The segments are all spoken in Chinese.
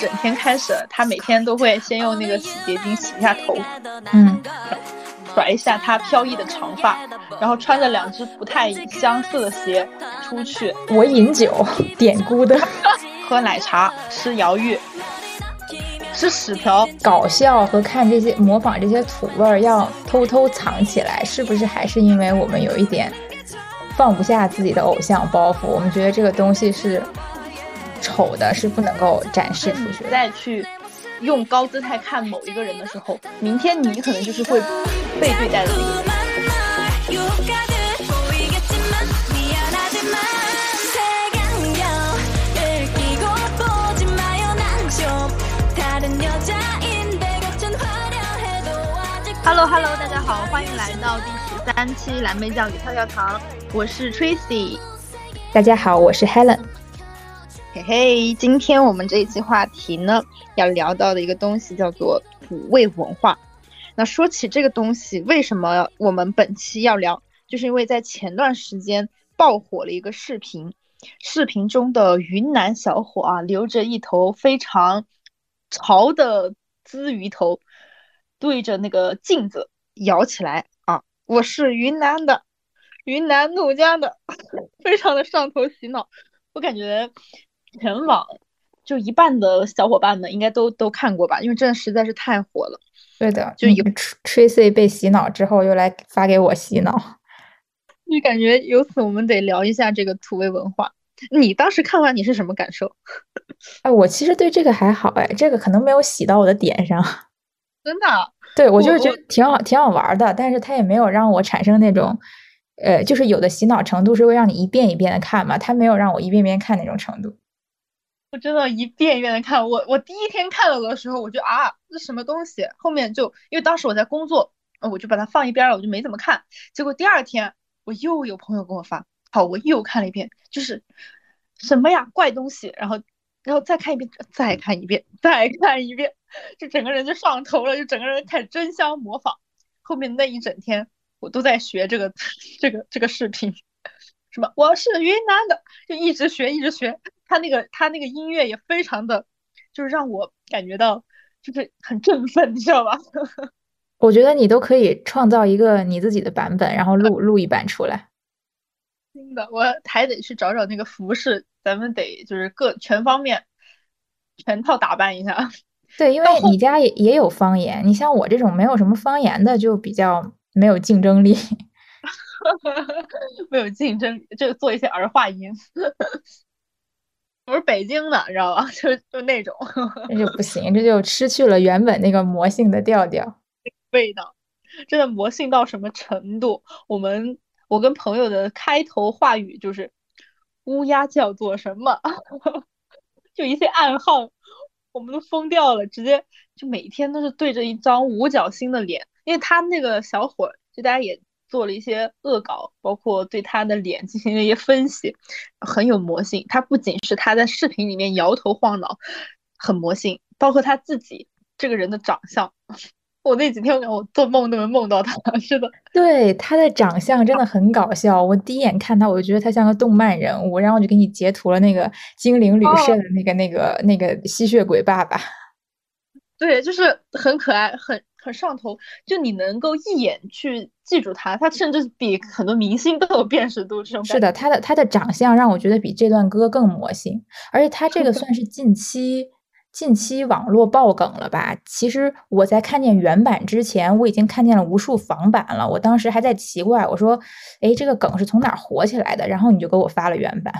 整天开始，他每天都会先用那个洗洁精洗一下头，嗯，甩一下他飘逸的长发，然后穿着两只不太相似的鞋出去。我饮酒，典故 的，喝奶茶，吃摇玉，吃屎条。搞笑和看这些模仿这些土味儿要偷偷藏起来，是不是还是因为我们有一点放不下自己的偶像包袱？我们觉得这个东西是丑的是不能够展示出去。再去用高姿态看某一个人的时候，明天你可能就是会被对待的那个人。Hello Hello，大家好，欢迎来到第十三期蓝莓酱与跳跳糖，我是 Tracy，大家好，我是 Helen。嘿嘿，今天我们这一期话题呢，要聊到的一个东西叫做土味文化。那说起这个东西，为什么我们本期要聊？就是因为在前段时间爆火了一个视频，视频中的云南小伙啊，留着一头非常潮的鲻鱼头，对着那个镜子摇起来啊，我是云南的，云南怒江的，非常的上头洗脑。我感觉全网就一半的小伙伴们应该都都看过吧，因为真的实在是太火了。对的，就有嗯 Tr- Tracy 被洗脑之后，又来发给我洗脑。就感觉由此我们得聊一下这个土味文化。你当时看完你是什么感受？哎，我其实对这个还好，哎，这个可能没有洗到我的点上。真的啊，对，我就是觉得挺好，挺好玩儿的，但是它也没有让我产生那种，呃，就是有的洗脑程度是会让你一遍一遍的看嘛，它没有让我一遍遍看那种程度。我真的一遍一遍的看。我我第一天看到的时候，我就啊，这什么东西？后面就因为当时我在工作，我就把它放一边了，我就没怎么看。结果第二天我又有朋友给我发，好，我又看了一遍，就是什么呀，怪东西。然后然后再看一遍，再看一遍，再看一遍，就整个人就上头了，就整个人开始争相模仿。后面那一整天我都在学这个这个这个视频，什么我是云南的，就一直学一直学。他那个他那个音乐也非常的，就是让我感觉到就是很振奋，你知道吧？我觉得你都可以创造一个你自己的版本，然后录 录一版出来。真的，我还得去找找那个服饰，咱们得就是各全方面全套打扮一下。对，因为你家也也有方言，你像我这种没有什么方言的，就比较没有竞争力。没有竞争，就做一些儿化音。我是北京的，你知道吧？就就那种 这就不行，这就失去了原本那个魔性的调调。味道，真的魔性到什么程度？我们我跟朋友的开头话语就是“乌鸦叫做什么”，就一些暗号，我们都疯掉了，直接就每天都是对着一张五角星的脸，因为他那个小伙儿，就大家也做了一些恶搞，包括对他的脸进行了一些分析，很有魔性。他不仅是他在视频里面摇头晃脑，很魔性，包括他自己这个人的长相。我那几天我做梦都能梦到他，是的，对，他的长相真的很搞笑。我第一眼看他，我就觉得他像个动漫人物，然后我就给你截图了那个精灵旅社哦的那个、那个、那个吸血鬼爸爸。对，就是很可爱，很很上头，就你能够一眼去记住他，他甚至比很多明星都有辨识度，这种。是的，他的他的长相让我觉得比这段歌更魔性，而且他这个算是近期近期网络爆梗了吧？其实我在看见原版之前，我已经看见了无数仿版了。我当时还在奇怪，我说：“哎，这个梗是从哪儿火起来的？”然后你就给我发了原版。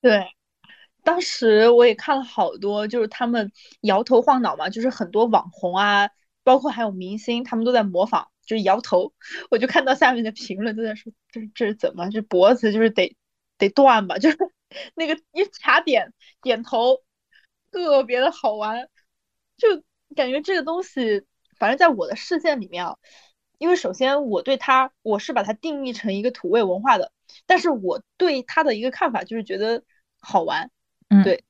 对，当时我也看了好多，就是他们摇头晃脑嘛，就是很多网红啊，包括还有明星，他们都在模仿，就是摇头。我就看到下面的评论都在说，这这是怎么？这脖子就是得得断吧？就是那个一卡点点头，特别的好玩，就感觉这个东西，反正在我的视线里面啊，因为首先我对它，我是把它定义成一个土味文化的，但是我对它的一个看法就是觉得好玩。嗯，对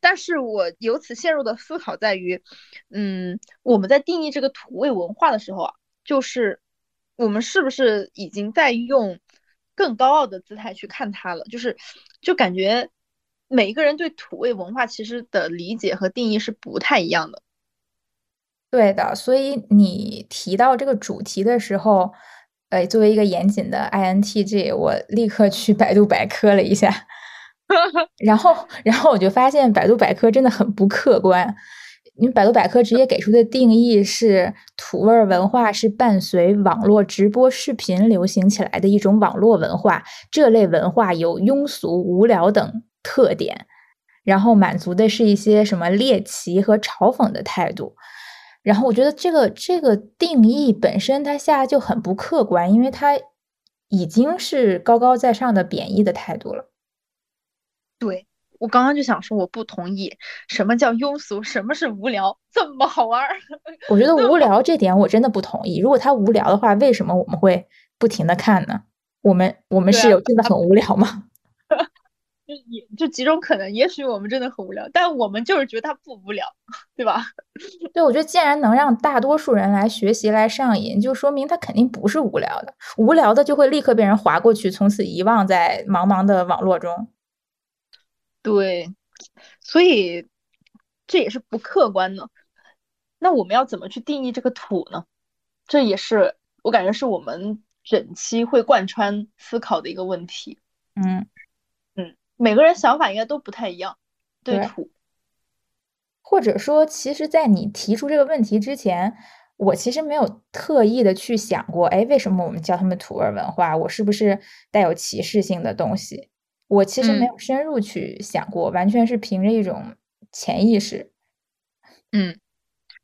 但是我由此陷入的思考在于，嗯，我们在定义这个土味文化的时候啊，就是我们是不是已经在用更高傲的姿态去看它了？就是就感觉每一个人对土味文化其实的理解和定义是不太一样的。对的，所以你提到这个主题的时候，呃，作为一个严谨的 INTJ，我立刻去百度百科了一下，然后，然后我就发现百度百科真的很不客观。因为百度百科直接给出的定义是，土味文化是伴随网络直播视频流行起来的一种网络文化，这类文化有庸俗、无聊等特点，然后满足的是一些什么猎奇和嘲讽的态度。然后我觉得这个这个定义本身它下就很不客观，因为它已经是高高在上的贬义的态度了。对。我刚刚就想说，我不同意。什么叫庸俗？什么是无聊？这么好玩儿？我觉得 无聊这点我真的不同意。如果他无聊的话，为什么我们会不停的看呢？我们我们是有真的很无聊吗？就也就几种可能，也许我们真的很无聊，但我们就是觉得它不无聊，对吧？对，我觉得既然能让大多数人来学习来上瘾，就说明它肯定不是无聊的。无聊的就会立刻被人划过去，从此遗忘在茫茫的网络中。对，所以这也是不客观的。那我们要怎么去定义这个土呢？这也是我感觉是我们整期会贯穿思考的一个问题。嗯嗯，每个人想法应该都不太一样，对土。或者说，其实，在你提出这个问题之前，我其实没有特意的去想过，哎，为什么我们叫他们土味文化？我是不是带有歧视性的东西？我其实没有深入去想过，完全是凭着一种潜意识。嗯，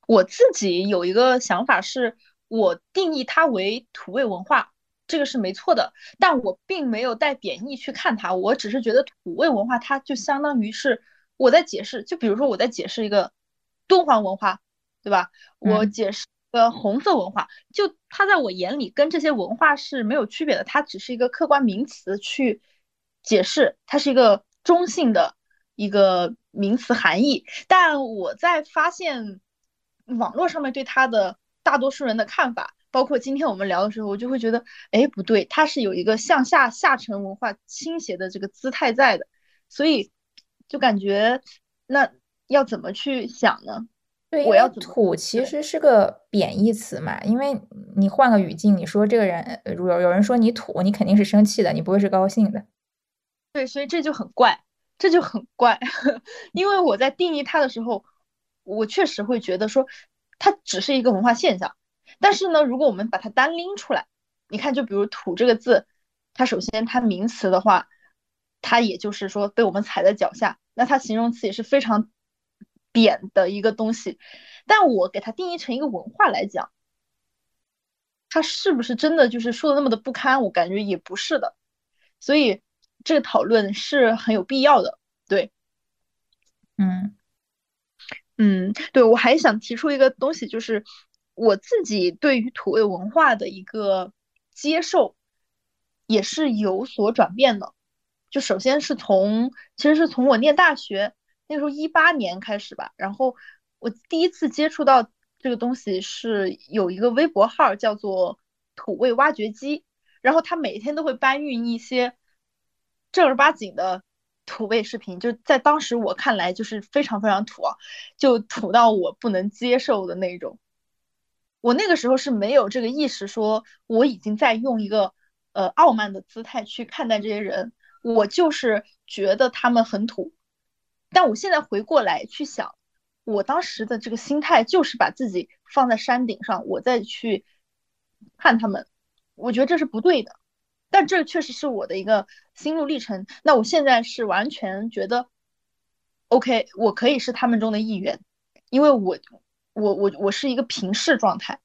我自己有一个想法是，我定义它为土味文化，这个是没错的。但我并没有带贬义去看它，我只是觉得土味文化它就相当于是我在解释，就比如说我在解释一个敦煌文化，对吧？我解释个红色文化，就它在我眼里跟这些文化是没有区别的，它只是一个客观名词去。解释它是一个中性的一个名词含义，但我在发现网络上面对它的大多数人的看法，包括今天我们聊的时候，我就会觉得，哎，不对，它是有一个向下下沉文化倾斜的这个姿态在的，所以就感觉那要怎么去想呢？对，我要土其实是个贬义词嘛，因为你换个语境，你说这个人，如有有人说你土，你肯定是生气的，你不会是高兴的。对，所以这就很怪，这就很怪，因为我在定义它的时候，我确实会觉得说它只是一个文化现象。但是呢，如果我们把它单拎出来，你看，就比如“土”这个字，它首先它名词的话，它也就是说被我们踩在脚下，那它形容词也是非常扁的一个东西。但我给它定义成一个文化来讲，它是不是真的就是说的那么的不堪？我感觉也不是的，所以。这个讨论是很有必要的，对，嗯嗯，对我还想提出一个东西，就是我自己对于土味文化的一个接受也是有所转变的。就首先是从，其实是从我念大学那时候一八年开始吧，然后我第一次接触到这个东西是有一个微博号叫做土味挖掘机，然后他每天都会搬运一些。正儿八经的土味视频，就在当时我看来就是非常非常土啊，就土到我不能接受的那种。我那个时候是没有这个意识，说我已经在用一个呃傲慢的姿态去看待这些人，我就是觉得他们很土。但我现在回过来去想，我当时的这个心态就是把自己放在山顶上，我再去看他们，我觉得这是不对的。但这确实是我的一个心路历程。那我现在是完全觉得，OK，我可以是他们中的一员，因为我，我，我，我是一个平视状态，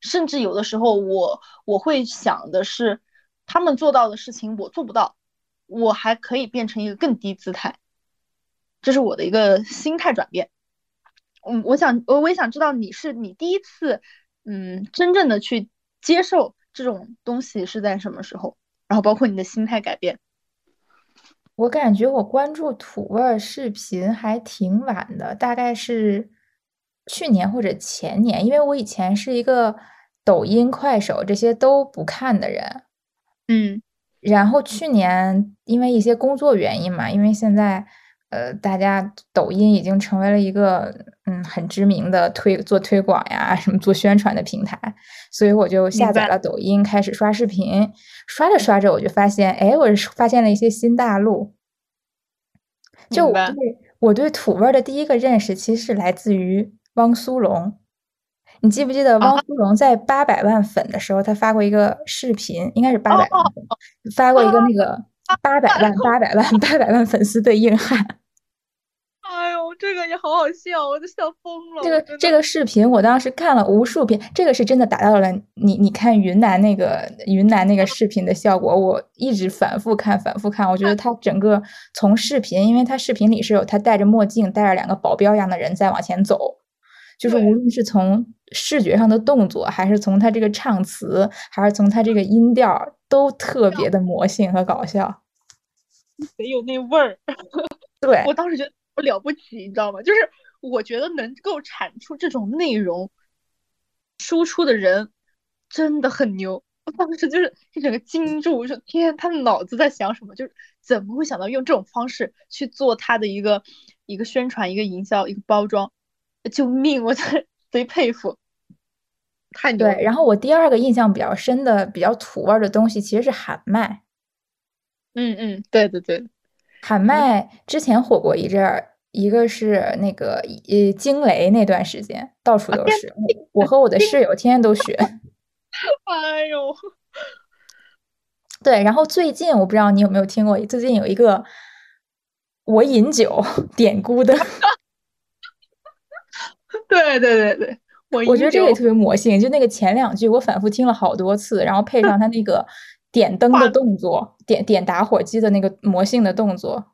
甚至有的时候我我会想的是，他们做到的事情我做不到，我还可以变成一个更低姿态，这是我的一个心态转变。嗯，我想，我我也想知道你是你第一次，嗯，真正的去接受这种东西是在什么时候？然后包括你的心态改变，我感觉我关注土味视频还挺晚的，大概是去年或者前年，因为我以前是一个抖音、快手这些都不看的人，嗯，然后去年因为一些工作原因嘛，因为现在呃，大家抖音已经成为了一个嗯很知名的推做推广呀，什么做宣传的平台，所以我就下载了抖音，开始刷视频。刷着刷着，我就发现，哎，我是发现了一些新大陆。就我对我对土味儿的第一个认识，其实是来自于汪苏泷。你记不记得汪啊苏泷在八百万粉的时候，他发过一个视频，应该是八百哦万粉，发过一个那个八百万、八百万、八百万粉丝对硬汉。这个也好好笑，我都笑疯了。这个这个视频我当时看了无数遍，这个是真的达到了你你看云南那个云南那个视频的效果，我一直反复看反复看，我觉得他整个从视频，因为他视频里是有他戴着墨镜，带着两个保镖一样的人在往前走，就是无论是从视觉上的动作，还是从他这个唱词，还是从他这个音调，都特别的魔性和搞笑。得有那味儿。对，我当时觉得我了不起，你知道吗？就是我觉得能够产出这种内容输出的人真的很牛。我当时就是一整个惊住，我说天，他的脑子在想什么？就是怎么会想到用这种方式去做他的一个一个宣传、一个营销、一个包装？救命！我真的贼佩服，太牛了。对，然后我第二个印象比较深的、比较土味的东西，其实是喊麦。嗯嗯，对对对，喊麦之前火过一阵儿，一个是那个呃惊雷那段时间，到处都是。我我和我的室友天天都学。哎呦，对，然后最近我不知道你有没有听过，最近有一个我饮酒 典故的，对对对对，我我觉得这个也特别魔性。就那个前两句，我反复听了好多次，然后配上他那个点灯的动作，点点打火机的那个魔性的动作。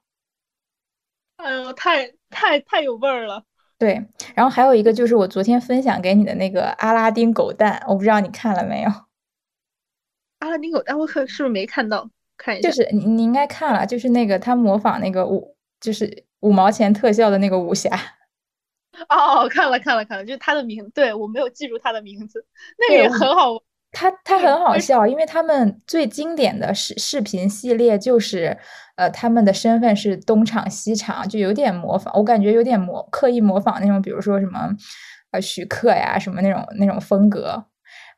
哎呦，太太太有味儿了。对，然后还有一个就是我昨天分享给你的那个阿拉丁狗蛋，我不知道你看了没有？阿拉丁狗蛋，我可是不是没看到？看一下，就是你你应该看了，就是那个他模仿那个五，就是五毛钱特效的那个武侠。哦，看了看了看了，就是他的名，对我没有记住他的名字，那个也很好玩。他他很好笑，因为他们最经典的视视频系列就是，呃，他们的身份是东厂西厂，就有点模仿，我感觉有点模刻意模仿那种，比如说什么，呃，徐克呀什么那种那种风格。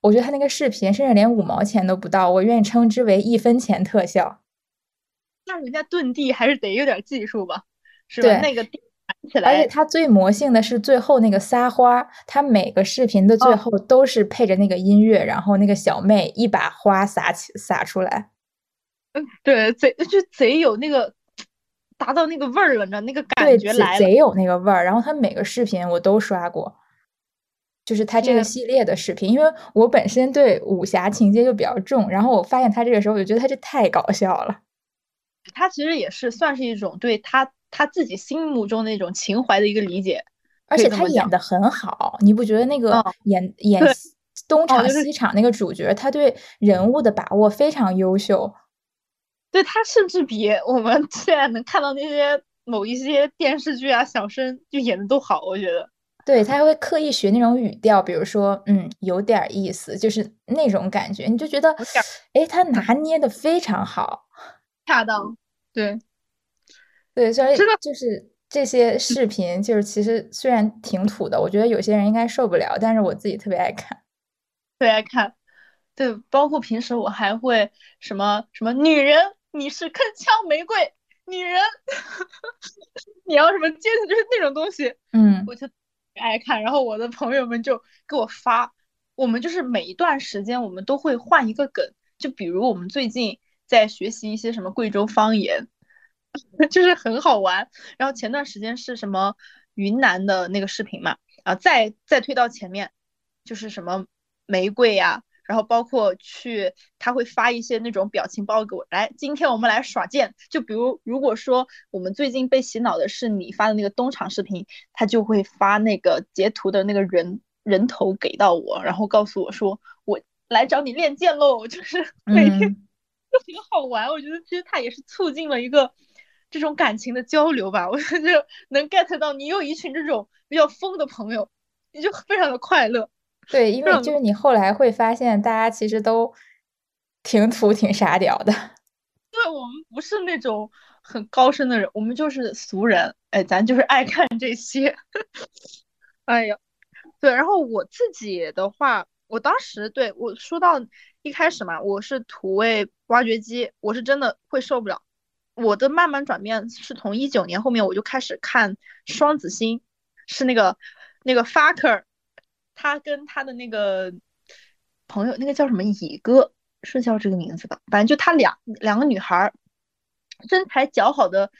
我觉得他那个视频甚至连五毛钱都不到，我愿意称之为一分钱特效。那人家遁地还是得有点技术吧，是吧？对那个地而且来，它最魔性的是最后那个撒花，他每个视频的最哦后都是配着那个音乐，然后那个小妹一把花撒起撒出来。嗯对，贼就贼有那个达到那个味儿了，你知道那个感觉来了。贼有那个味儿。然后他每个视频我都刷过，就是他这个系列的视频，因为我本身对武侠情节就比较重，然后我发现他这个时候，我就觉得他这太搞笑了。他其实也是算是一种对他他自己心目中那种情怀的一个理解，而且他演的很好，你不觉得那个嗯演演东厂西厂那个主角，他对人物的把握非常优秀。对他甚至比我们现在能看到那些某一些电视剧啊小生就演的都好，我觉得。对，他还会刻意学那种语调，比如说，嗯，有点儿意思，就是那种感觉，你就觉得，哎，他拿捏的非常好。恰当，对，对，所以真的就是这些视频，就是其实虽然挺土的，我觉得有些人应该受不了，但是我自己特别爱看。特别爱看。对，包括平时我还会什么什么女人，你是铿锵玫瑰，女人，你要什么接着就是那种东西，嗯我就爱看。然后我的朋友们就给我发，我们就是每一段时间我们都会换一个梗，就比如我们最近在学习一些什么贵州方言，就是很好玩。然后前段时间是什么云南的那个视频嘛，啊，再再推到前面就是什么玫瑰呀、然后包括去他会发一些那种表情包给我，来，今天我们来耍剑。就比如如果说我们最近被洗脑的是你发的那个东厂视频，他就会发那个截图的那个人人头给到我，然后告诉我说我来找你练剑喽，就是每天嗯，就 挺好玩。我觉得其实它也是促进了一个这种感情的交流吧。我 觉得能 get 到你有一群这种比较疯的朋友，你就非常的快乐。对，因为就是你后来会发现，大家其实都挺土、挺傻屌的。对我们不是那种很高深的人，我们就是俗人，哎，咱就是爱看这些。哎呀，对，然后我自己的话，我当时对我说到一开始嘛，我是土味挖掘机，我是真的会受不了。我的慢慢转变是从一九年后面我就开始看双子星，是那个那个 Faker，他跟他的那个朋友，那个叫什么乙哥，是叫这个名字吧？反正就他俩两个女孩，身材姣好的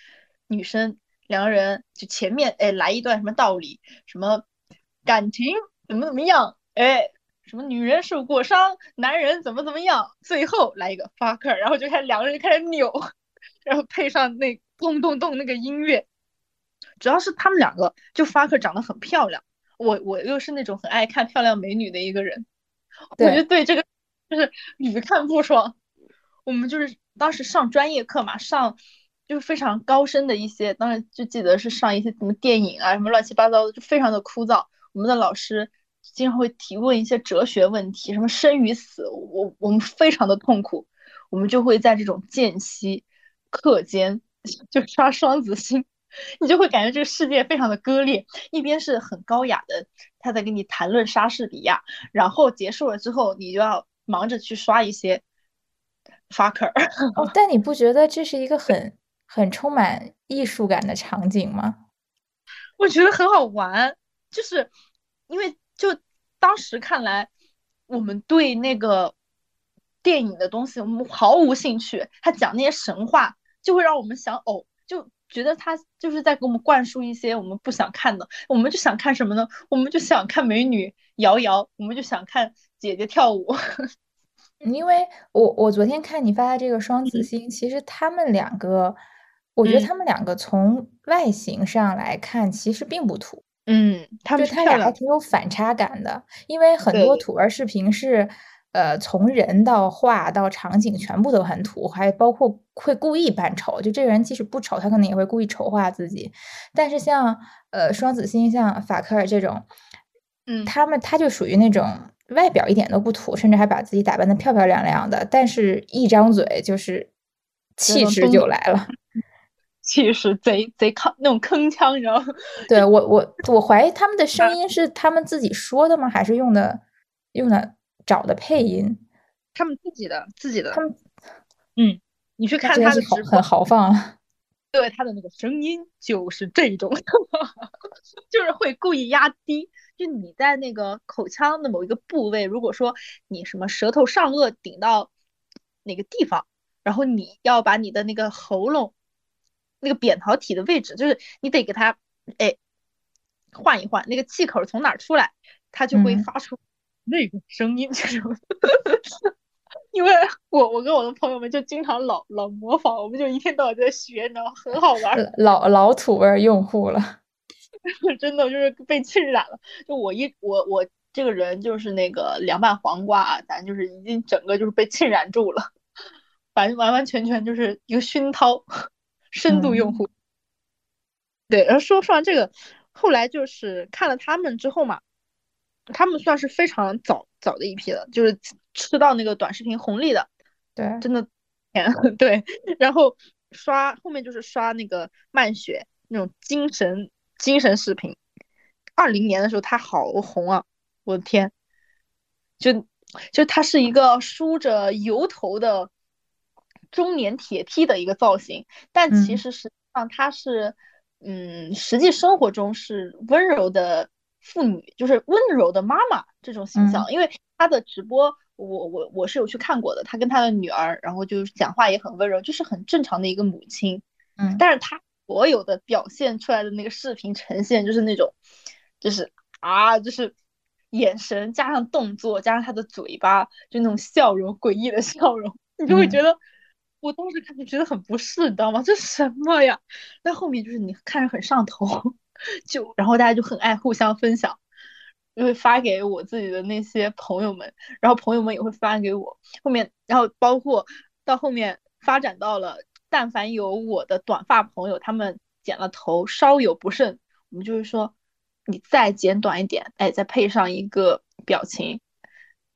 女生，两个人就前面哎来一段什么道理，什么感情怎么怎么样，哎。什么女人受过伤，男人怎么怎么样，最后来一个 fucker，然后就开始两个人开始扭，然后配上那咚咚咚那个音乐，主要是他们两个就 fucker 长得很漂亮，我我又是那种很爱看漂亮美女的一个人，我对就对这个就是屡看不爽。我们就是当时上专业课嘛，上就是非常高深的一些，当时就记得是上一些什么电影啊，什么乱七八糟的，就非常的枯燥。我们的老师经常会提问一些哲学问题，什么生与死，我我们非常的痛苦，我们就会在这种间隙课间 就刷双子星，你就会感觉这个世界非常的割裂，一边是很高雅的他在跟你谈论莎士比亚，然后结束了之后，你就要忙着去刷一些 fucker。哦，但你不觉得这是一个很很充满艺术感的场景吗？我觉得很好玩，就是因为就当时看来，我们对那个电影的东西我们毫无兴趣，他讲那些神话就会让我们想呕，就觉得他就是在给我们灌输一些我们不想看的，我们就想看什么呢？我们就想看美女摇摇，我们就想看姐姐跳舞。因为我我昨天看你发的这个双子星，其实他们两个，我觉得嗯他们两个从外形上来看，其实并不土，嗯，他就他俩还挺有反差感的。因为很多土味视频是，呃，从人到画到场景全部都很土，还包括会故意扮丑。就这个人即使不丑，他可能也会故意丑化自己。但是像呃双子星，像法克尔这种，嗯他们他就属于那种外表一点都不土，甚至还把自己打扮的漂漂亮亮的，但是一张嘴就是气势就来了。气势贼贼铿那种铿锵，你知道吗？对我我我怀疑他们的 声音是他们自己说的吗？还是用的用的找的配音？他们自己的自己的他，们嗯，你去看他的直播很，豪放了。对他的那个声音就是这种，就是会故意压低。就你在那个口腔的某一个部位，如果说你什么舌头上颚顶到哪个地方，然后你要把你的那个喉咙那个扁桃体的位置，就是你得给它哎换一换，那个气口从哪儿出来，它就会嗯发出那个声音，就是。因为我我跟我的朋友们就经常老老模仿，我们就一天到晚在学，你知道吗？很好玩儿，老老土味儿用户了。真的就是被浸染了。就我一我我这个人就是那个凉拌黄瓜啊，咱就是已经整个就是被浸染住了，完完完全全就是一个熏陶，深度用户。对，然后说说完这个，后来就是看了他们之后嘛，他们算是非常早早的一批了，就是吃到那个短视频红利的，对，真的，对，然后刷后面就是刷那个漫雪那种精神精神视频。二零年的时候他好红啊，我的天，就就他是一个梳着油头的中年铁 T 的一个造型，但其嗯实实际上他是，嗯，实际生活中是温柔的妇女，就是温柔的妈妈这种形象，因为她的直播。我我我是有去看过的，她跟她的女儿，然后就是讲话也很温柔，就是很正常的一个母亲。嗯，但是她所有的表现出来的那个视频呈现，就是那种，就是啊，就是眼神加上动作加上他的嘴巴，就那种笑容，诡异的笑容，你就会觉得，我当时看就觉得很不适，你知道吗？这什么呀？但后面就是你看着很上头，就然后大家就很爱互相分享。就会发给我自己的那些朋友们，然后朋友们也会发给我。后面，然后包括到后面发展到了，但凡有我的短发朋友，他们剪了头稍有不慎，我们就是说你再剪短一点，哎，再配上一个表情，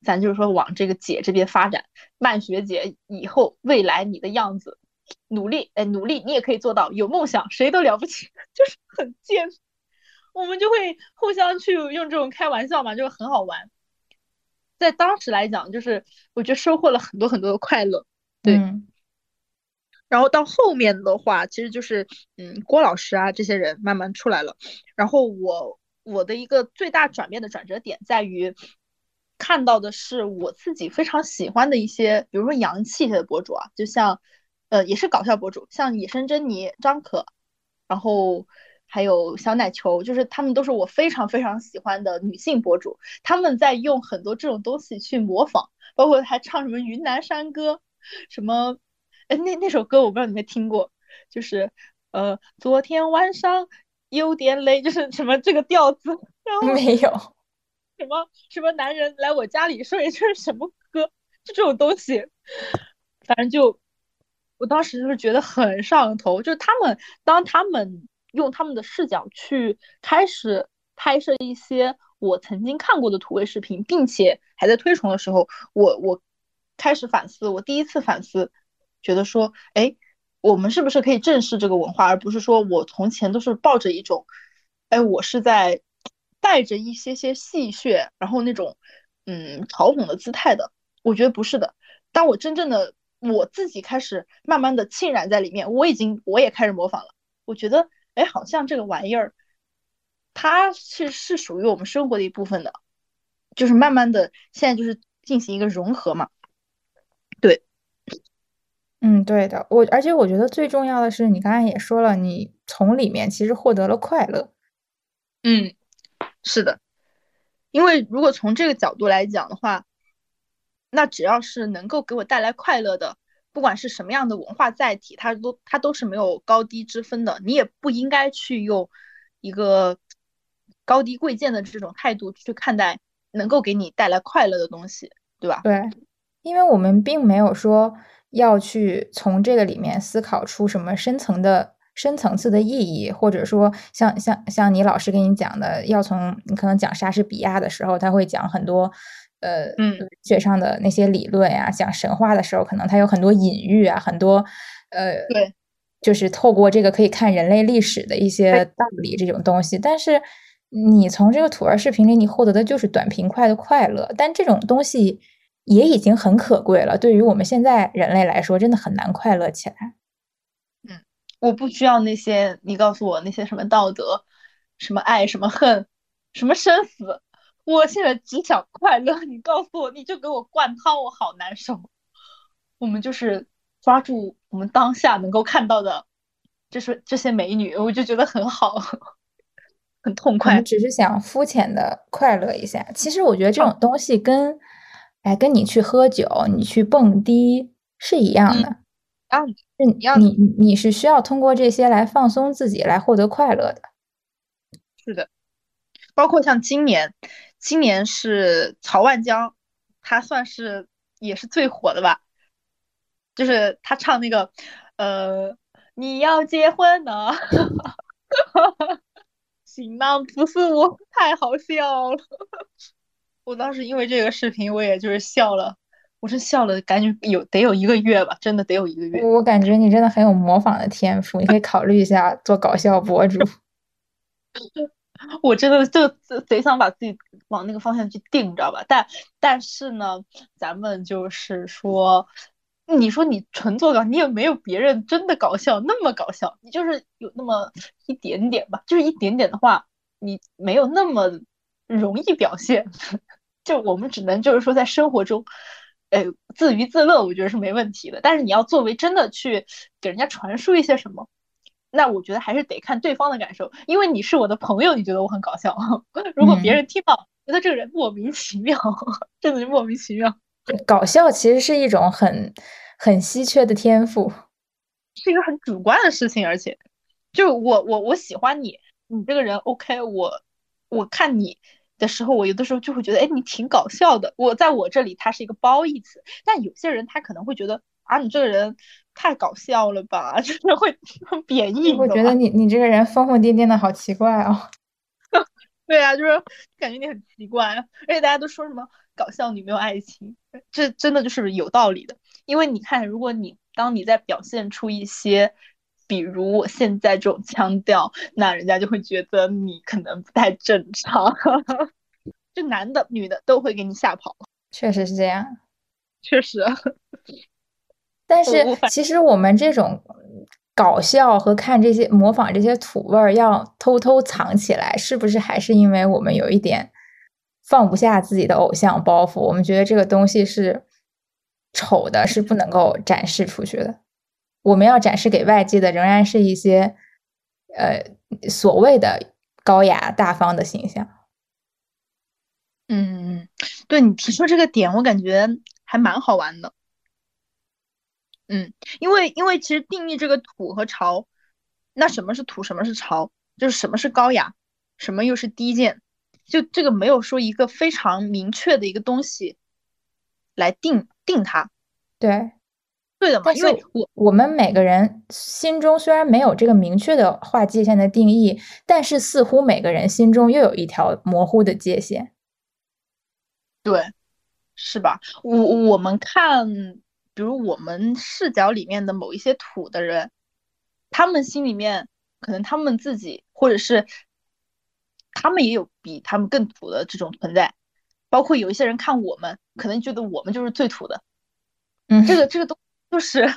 咱就是说往这个姐这边发展。曼学姐以后未来你的样子努力，哎，努力，你也可以做到，有梦想，谁都了不起，就是很贱。我们就会互相去用这种开玩笑嘛，就很好玩。在当时来讲，就是我觉得收获了很多很多的快乐。对嗯然后到后面的话，其实就是嗯，郭老师啊这些人慢慢出来了。然后我我的一个最大转变的转折点在于，看到的是我自己非常喜欢的一些，比如说洋气的博主啊，就像呃也是搞笑博主，像野生珍妮、张可，然后还有小奶球，就是他们都是我非常非常喜欢的女性博主，他们在用很多这种东西去模仿，包括还唱什么云南山歌，什么。哎，那那首歌我不知道你们听过，就是呃，昨天晚上有点累，就是什么这个调子，然后没有，什么什么男人来我家里睡，这是什么歌？就这种东西，反正就我当时就是觉得很上头，就是他们当他们用他们的视角去开始拍摄一些我曾经看过的土味视频，并且还在推崇的时候，我我开始反思，我第一次反思。觉得说，哎，我们是不是可以正视这个文化，而不是说我从前都是抱着一种，哎，我是在带着一些些戏谑，然后那种嗯嘲讽的姿态的。我觉得不是的。当我真正的我自己开始慢慢的浸染在里面，我已经我也开始模仿了。我觉得，哎，好像这个玩意儿，它是是属于我们生活的一部分的，就是慢慢的现在就是进行一个融合嘛。对。嗯，对的，我而且我觉得最重要的是，你刚才也说了，你从里面其实获得了快乐。嗯，是的，因为如果从这个角度来讲的话，那只要是能够给我带来快乐的，不管是什么样的文化载体，它都它都是没有高低之分的。你也不应该去用一个高低贵贱的这种态度去看待能够给你带来快乐的东西，对吧？对，因为我们并没有说。要去从这个里面思考出什么深层的、深层次的意义，或者说像像像你老师给你讲的，要从你可能讲莎士比亚的时候，他会讲很多呃嗯学上的那些理论呀；讲神话的时候，可能它有很多隐喻啊，很多呃对，就是透过这个可以看人类历史的一些道理这种东西。但是你从这个土味视频里，你获得的就是短平快的快乐，但这种东西。也已经很可贵了，对于我们现在人类来说，真的很难快乐起来。嗯，我不需要那些你告诉我那些什么道德、什么爱、什么恨、什么生死，我现在只想快乐。你告诉我，你就给我灌汤，我好难受。我们就是抓住我们当下能够看到的，就是这些美女，我就觉得很好，很痛快。只是想肤浅的快乐一下。其实我觉得这种东西跟。哎，跟你去喝酒，你去蹦迪是一样的，啊，一样。你你是需要通过这些来放松自己，来获得快乐的。是的，包括像今年，今年是曹万江，他算是也是最火的吧，就是他唱那个，呃，你要结婚呢，新郎不是我，太好笑了。我当时因为这个视频，我也就是笑了，我是笑了，感觉有得有一个月吧，真的得有一个月。我感觉你真的很有模仿的天赋，你可以考虑一下做搞笑博主。我真的就贼想把自己往那个方向去定，你知道吧？但但是呢，咱们就是说，你说你纯做搞，你也没有别人真的搞笑那么搞笑，你就是有那么一点点吧，就是一点点的话，你没有那么容易表现。就我们只能就是说，在生活中，哎，自娱自乐，我觉得是没问题的。但是你要作为真的去给人家传输一些什么，那我觉得还是得看对方的感受。因为你是我的朋友，你觉得我很搞笑，如果别人听到觉得这个人莫名其妙，真的是莫名其妙。搞笑其实是一种很很稀缺的天赋，是一个很主观的事情。而且，就我我我喜欢你，你这个人 OK，我我看你。的时候，我有的时候就会觉得，哎，你挺搞笑的。我在我这里，它是一个褒义词，但有些人他可能会觉得，啊，你这个人太搞笑了吧，就是会贬义。我觉得你你这个人疯疯癫癫的好奇怪哦。对啊，就是感觉你很奇怪，而且大家都说什么搞笑女没有爱情，这真的就是有道理的。因为你看，如果你当你在表现出一些，比如我现在这种腔调，那人家就会觉得你可能不太正常，就男的女的都会给你吓跑。确实是这样。确实，但是其实我们这种搞笑和看这些模仿这些土味儿要偷偷藏起来，是不是还是因为我们有一点放不下自己的偶像包袱？我们觉得这个东西是丑的，是不能够展示出去的。我们要展示给外界的仍然是一些呃所谓的高雅大方的形象。嗯，对你提出这个点，我感觉还蛮好玩的。嗯，因为因为其实定义这个土和潮，那什么是土，什么是潮，就是什么是高雅，什么又是低贱，就这个没有说一个非常明确的一个东西来定定它。对，对的嘛，因为我我们每个人心中虽然没有这个明确的划界限的定义，但是似乎每个人心中又有一条模糊的界限。对，是吧？我我们看，比如我们视角里面的某一些土的人，他们心里面可能他们自己，或者是他们也有比他们更土的这种存在，包括有一些人看我们，可能觉得我们就是最土的。嗯，这个这个东就是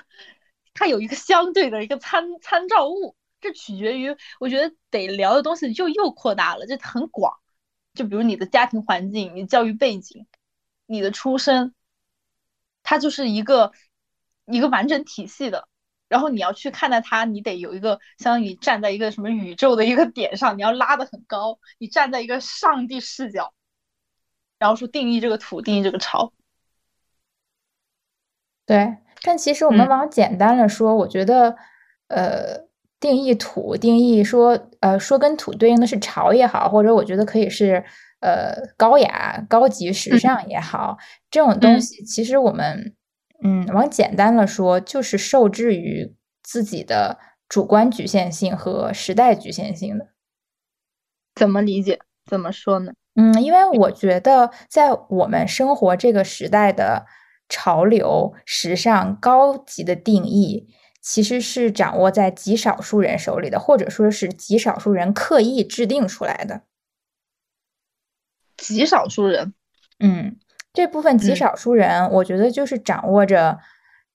它有一个相对的一个参参照物，这取决于我觉得得聊的东西就又扩大了，这很广。就比如你的家庭环境、你教育背景、你的出身，它就是一个一个完整体系的。然后你要去看待它，你得有一个相当于站在一个什么宇宙的一个点上，你要拉得很高，你站在一个上帝视角，然后说定义这个土，定义这个潮。对，但其实我们嗯往简单了说，我觉得，呃，定义土，定义说，呃，说跟土对应的是潮也好，或者我觉得可以是，呃，高雅、高级、时嗯尚也好，这种东嗯西，其实我们，嗯，往简单了说，就是受制于自己的主观局限性和时代局限性的。怎么理解？怎么说呢？嗯，因为我觉得在我们生活这个时代的潮流、时尚、高级的定义，其实是掌握在极少数人手里的，或者说是极少数人刻意制定出来的。极少数人，嗯，这部分极嗯少数人，我觉得就是掌握着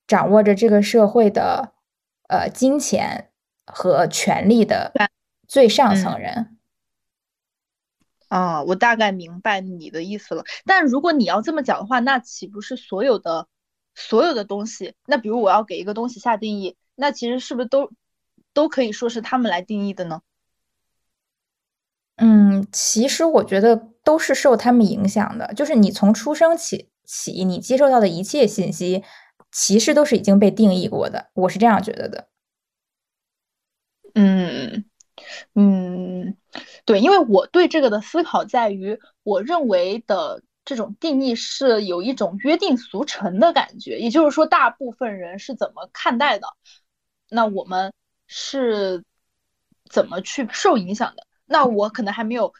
掌握着这个社会的呃金钱和权力的最上层嗯人。啊，我大概明白你的意思了。但如果你要这么讲的话，那岂不是所有的所有的东西？那比如我要给一个东西下定义，那其实是不是都都可以说是他们来定义的呢？嗯，其实我觉得都是受他们影响的，就是你从出生起起，你接受到的一切信息，其实都是已经被定义过的，我是这样觉得的。嗯嗯，对，因为我对这个的思考在于，我认为的这种定义是有一种约定俗成的感觉，也就是说，大部分人是怎么看待的，那我们是怎么去受影响的？那我可能还没有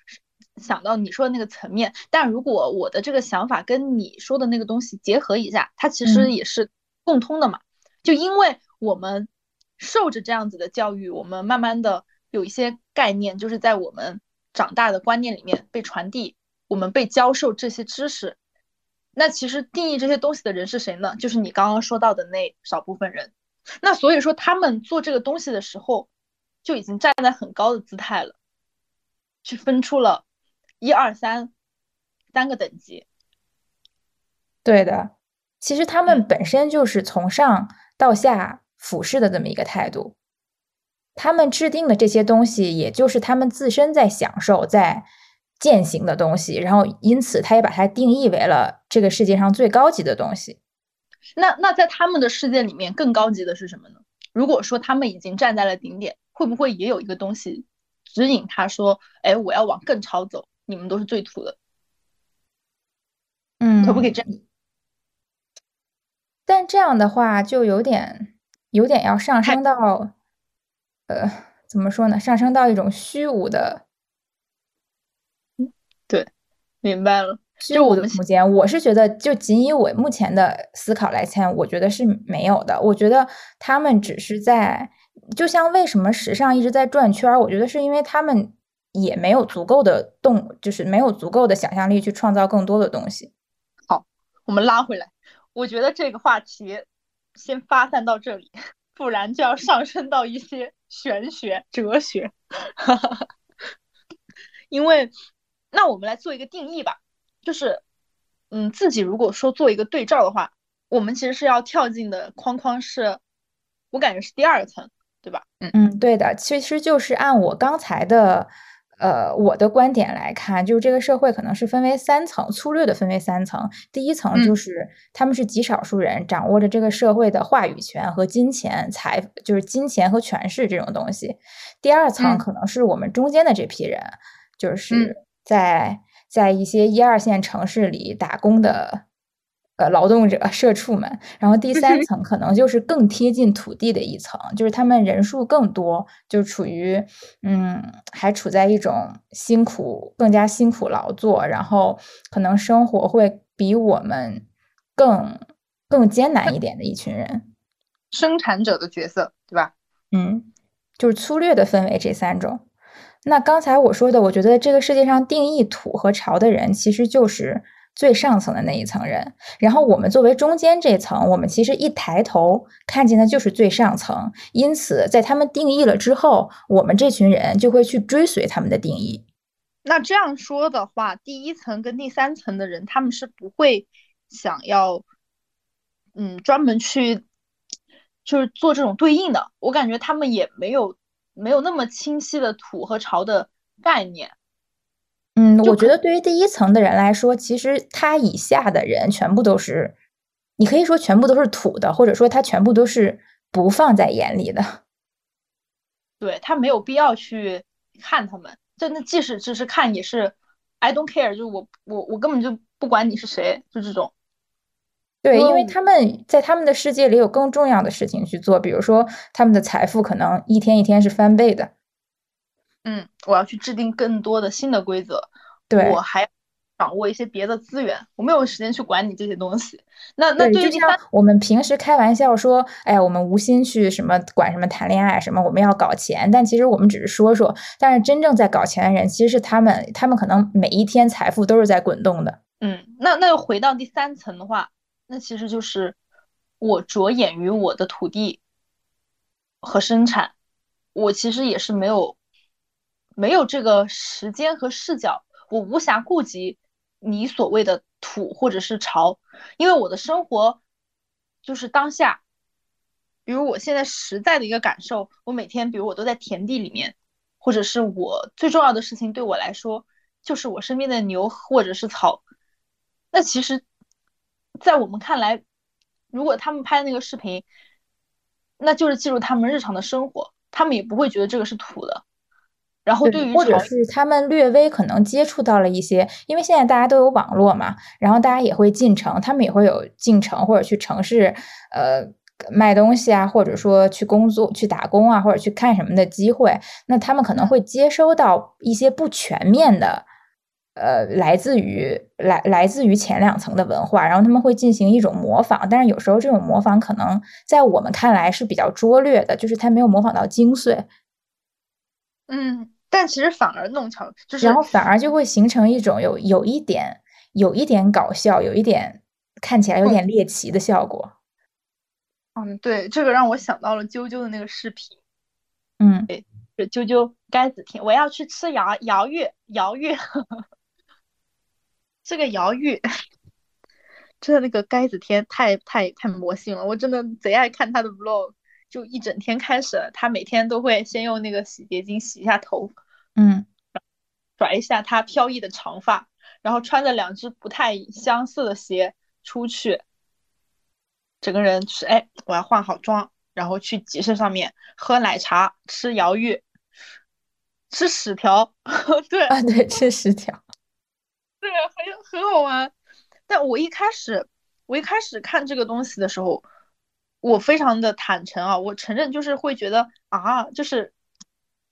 想到你说的那个层面，但如果我的这个想法跟你说的那个东西结合一下，它其实嗯也是共通的嘛。就因为我们受着这样子的教育，我们慢慢的有一些概念，就是在我们长大的观念里面被传递，我们被教授这些知识。那其实定义这些东西的人是谁呢？就是你刚刚说到的那少部分人。那所以说他们做这个东西的时候，就已经站在很高的姿态了，去分出了一二三三个等级。对的，其实他们嗯本身就是从上到下俯视的这么一个态度，他们制定的这些东西，也就是他们自身在享受、在践行的东西，然后因此他也把它定义为了这个世界上最高级的东西。那那在他们的世界里面，更高级的是什么呢？如果说他们已经站在了顶点，会不会也有一个东西指引他说：“哎，我要往更超走，你们都是最土的。”嗯，可不可以这样？但这样的话，就有点有点要上升到，呃，怎么说呢？上升到一种虚无的，对明白了。虚无的空间，我是觉得，就仅以我目前的思考来看，我觉得是没有的。我觉得他们只是在，就像为什么时尚一直在转圈儿，我觉得是因为他们也没有足够的动，就是没有足够的想象力去创造更多的东西。好我们拉回来，我觉得这个话题先发散到这里，不然就要上升到一些玄学、哲学。因为，那我们来做一个定义吧，就是，嗯，自己如果说做一个对照的话，我们其实是要跳进的框框是，我感觉是第二层，对吧？嗯嗯，对的，其实就是按我刚才的，呃，我的观点来看，就是这个社会可能是分为三层，粗略的分为三层。第一层就嗯是他们是极少数人掌握着这个社会的话语权和金钱、财，就是金钱和权势这种东西。第二层嗯可能是我们中间的这批人，就嗯是在在一些一二线城市里打工的。呃，劳动者、社畜们，然后第三层可能就是更贴近土地的一层，就是他们人数更多，就处于嗯，还处在一种辛苦、更加辛苦劳作，然后可能生活会比我们更更艰难一点的一群人。生产者的角色，对吧？嗯，就是粗略的分为这三种。那刚才我说的，我觉得这个世界上定义土和潮的人，其实就是最上层的那一层人。然后我们作为中间这层，我们其实一抬头看见的就是最上层。因此，在他们定义了之后，我们这群人就会去追随他们的定义。那这样说的话，第一层跟第三层的人，他们是不会想要，嗯，专门去，就是做这种对应的。我感觉他们也没有没有那么清晰的土和潮的概念。嗯，我觉得对于第一层的人来说，其实他以下的人全部都是，你可以说全部都是土的，或者说他全部都是不放在眼里的。对，他没有必要去看他们，就那即使只是看也是 I don't care，就是我我我根本就不管你是谁，就这种。对，因为嗯他们在他们的世界里有更重要的事情去做，比如说他们的财富可能一天一天是翻倍的。嗯，我要去制定更多的新的规则，对我还掌握一些别的资源，我没有时间去管你这些东西。那那对，就像对于第三，我们平时开玩笑说，哎，我们无心去什么管什么谈恋爱什么，我们要搞钱，但其实我们只是说说。但是真正在搞钱的人，其实是他们，他们可能每一天财富都是在滚动的。嗯，那那又回到第三层的话，那其实就是我着眼于我的土地和生产，我其实也是没有没有这个时间和视角，我无暇顾及你所谓的土或者是潮，因为我的生活就是当下。比如我现在实在的一个感受，我每天，比如我都在田地里面，或者是我最重要的事情对我来说，就是我身边的牛或者是草。那其实，在我们看来，如果他们拍那个视频，那就是记录他们日常的生活，他们也不会觉得这个是土的。然后对于或者，是他们略微可能接触到了一些，因为现在大家都有网络嘛，然后大家也会进城，他们也会有进城或者去城市，呃，卖东西啊，或者说去工作、去打工啊，或者去看什么的机会，那他们可能会接收到一些不全面的。呃，来自于来来自于前两层的文化，然后他们会进行一种模仿，但是有时候这种模仿可能在我们看来是比较拙劣的，就是他没有模仿到精髓。嗯，但其实反而弄巧，就是然后反而就会形成一种有有一点有一点搞笑，有一点看起来有点猎奇的效果。嗯，对，这个让我想到了啾啾的那个视频，嗯，对啾啾该子甜，我要去吃瑶瑶月瑶月，这 个瑶月，真的那个该子天太太太魔性了，我真的贼爱看他的 vlog，就一整天开始了，他每天都会先用那个洗洁精洗一下头，嗯，甩一下他飘逸的长发，然后穿着两只不太相似的鞋出去，整个人是哎，我要换好妆，然后去集市上面喝奶茶、吃瑶芋、吃屎条，对啊，对，吃屎条。对，很很好玩。但我一开始，我一开始看这个东西的时候，我非常的坦诚啊，我承认就是会觉得啊，就是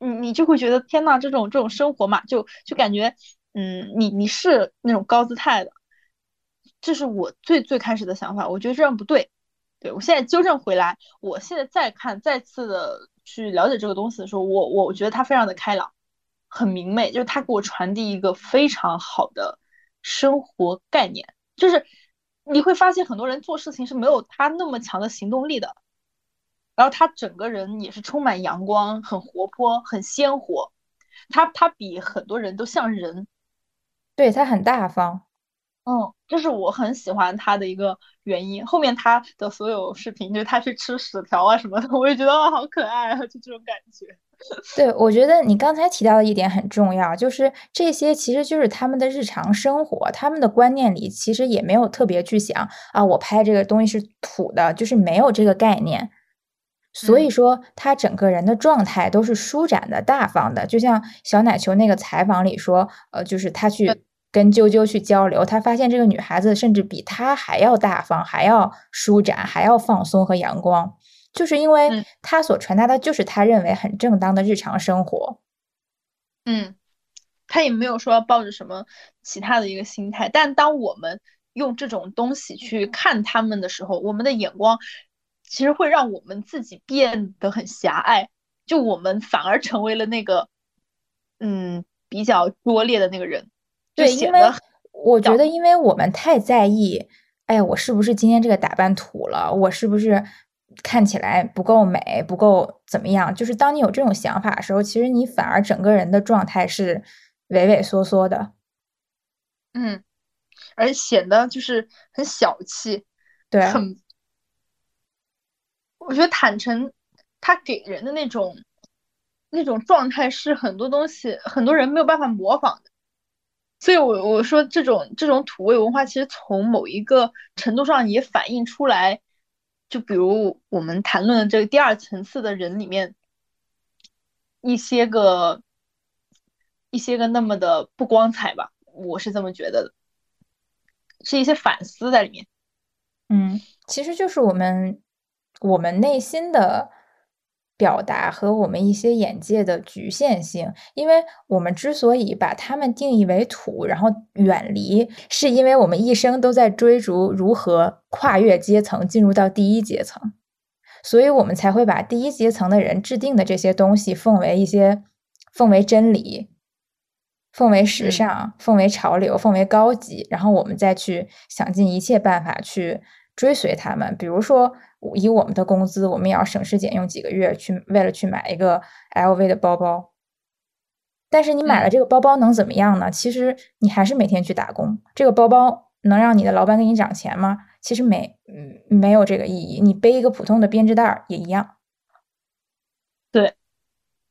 你你就会觉得天呐，这种这种生活嘛，就就感觉嗯，你你是那种高姿态的，这是我最最开始的想法，我觉得这样不对。对我现在纠正回来，我现在再看再次的去了解这个东西的时候，我我觉得他非常的开朗，很明媚，就是他给我传递一个非常好的生活概念，就是你会发现很多人做事情是没有他那么强的行动力的，然后他整个人也是充满阳光，很活泼，很鲜活，他他比很多人都像人，对，他很大方。嗯，这是我很喜欢他的一个原因。后面他的所有视频，就是他去吃薯条啊什么的，我也觉得哦，好可爱啊，就这种感觉。对，我觉得你刚才提到的一点很重要，就是这些其实就是他们的日常生活，他们的观念里其实也没有特别去想啊，我拍这个东西是土的，就是没有这个概念。所以嗯。说，他整个人的状态都是舒展的、大方的，就像小奶球那个采访里说，呃，就是他去跟啾啾去交流，他发现这个女孩子甚至比他还要大方，还要舒展，还要放松和阳光，就是因为嗯。他所传达的就是他认为很正当的日常生活。嗯，他也没有说抱着什么其他的一个心态，但当我们用这种东西去看他们的时候，我们的眼光其实会让我们自己变得很狭隘，就我们反而成为了那个嗯比较拙劣的那个人，对，因为我觉得，因为我们太在意，哎，我是不是今天这个打扮土了？我是不是看起来不够美，不够怎么样？就是当你有这种想法的时候，其实你反而整个人的状态是畏畏缩缩的。嗯，而显得就是很小气，对，很，我觉得坦诚，他给人的那种那种状态是很多东西很多人没有办法模仿的，所以我我说这种这种土味文化，其实从某一个程度上也反映出来，就比如我们谈论的这个第二层次的人里面，一些个一些个那么的不光彩吧，我是这么觉得的，是一些反思在里面。嗯，其实就是我们我们内心的表达和我们一些眼界的局限性，因为我们之所以把他们定义为土，然后远离，是因为我们一生都在追逐如何跨越阶层进入到第一阶层，所以我们才会把第一阶层的人制定的这些东西奉为一些奉为真理。奉为时嗯尚，奉为潮流，奉为高级，然后我们再去想尽一切办法去追随他们。比如说，我以我们的工资，我们也要省吃俭用几个月去，为了去买一个 LV 的包包。但是你买了嗯这个包包能怎么样呢？其实你还是每天去打工。这个包包能让你的老板给你涨钱吗？其实没，嗯，没有这个意义。你背一个普通的编织袋儿也一样。对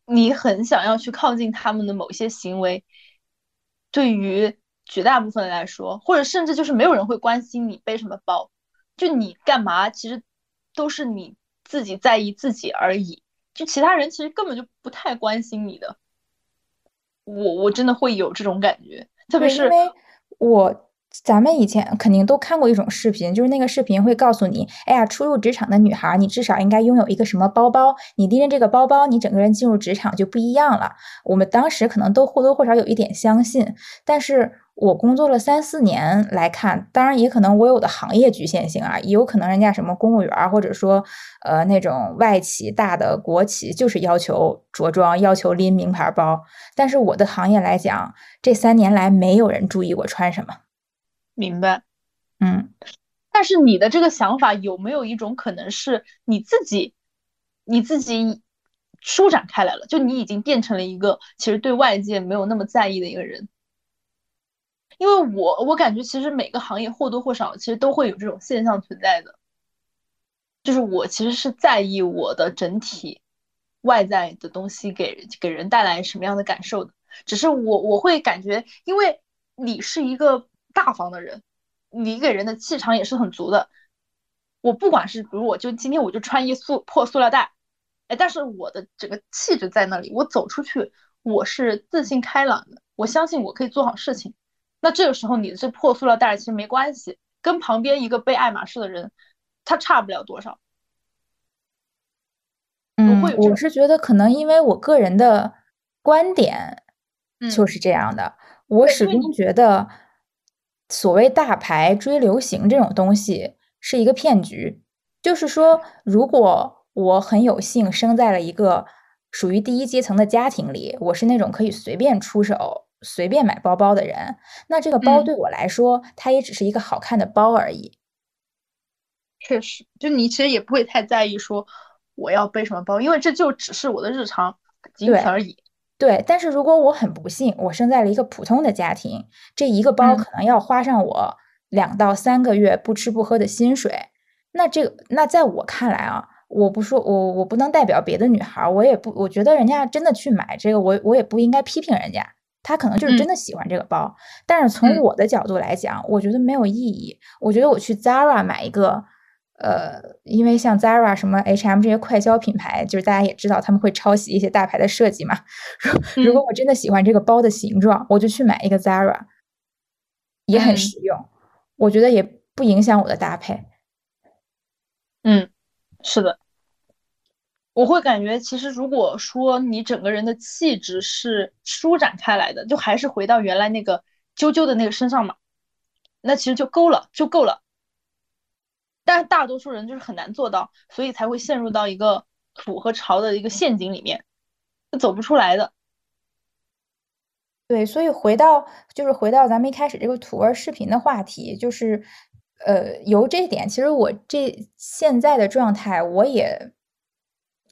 你很想要去靠近他们的某一些行为，对于绝大部分人来说，或者甚至就是没有人会关心你背什么包，就你干嘛，其实都是你自己在意自己而已，就其他人其实根本就不太关心你的。我我真的会有这种感觉，特别是我咱们以前肯定都看过一种视频，就是那个视频会告诉你，哎呀，初入职场的女孩，你至少应该拥有一个什么包包，你拎着这个包包，你整个人进入职场就不一样了。我们当时可能都或多或少有一点相信，但是我工作了三四年来看，当然也可能我有的行业局限性啊，也有可能人家什么公务员或者说呃那种外企大的国企就是要求着装，要求拎名牌包，但是我的行业来讲，这三年来没有人注意我穿什么。明白。嗯，但是你的这个想法有没有一种可能是你自己，你自己舒展开来了，就你已经变成了一个其实对外界没有那么在意的一个人。因为我我感觉其实每个行业或多或少其实都会有这种现象存在的，就是我其实是在意我的整体外在的东西给给人带来什么样的感受的，只是我我会感觉，因为你是一个大方的人。你给人的气场也是很足的。我不管是比如我就今天我就穿一塑破塑料袋，哎，但是我的整个气质在那里，我走出去我是自信开朗的，我相信我可以做好事情。那这个时候你的这破塑料袋其实没关系，跟旁边一个背爱马仕的人，他差不了多少。嗯我是觉得可能因为我个人的观点嗯就是这样的。我始终觉得，所谓大牌追流行这种东西是一个骗局。就是说，如果我很有幸生在了一个属于第一阶层的家庭里，我是那种可以随便出手、随便买包包的人，那这个包嗯对我来说，它也只是一个好看的包而已。确实，就你其实也不会太在意说我要背什么包，因为这就只是我的日常，仅此而已。对，但是如果我很不幸，我生在了一个普通的家庭，这一个包嗯。可能要花上我两到三个月不吃不喝的薪水，那这个，那在我看来啊，我不说我我不能代表别的女孩儿，我也不，我觉得人家真的去买这个，我我也不应该批评人家，他可能就是真嗯。的喜欢这个包，但是从嗯。我的角度来讲，我觉得没有意义，我觉得我去 Zara 买一个。呃，因为像 Zara 什么 H&M 这些快消品牌，就是大家也知道他们会抄袭一些大牌的设计嘛。如如果嗯我真的喜欢这个包的形状，我就去买一个 Zara，也很嗯实用，我觉得也不影响我的搭配。嗯，是的，我会感觉其实如果说你整个人的气质是舒展开来的，就还是回到原来那个啾啾的那个身上嘛，那其实就够了，就够了。但大多数人就是很难做到，所以才会陷入到一个土和潮的一个陷阱里面，走不出来的。对，所以回到就是回到咱们一开始这个土味视频的话题，就是呃，由这点，其实我这现在的状态，我也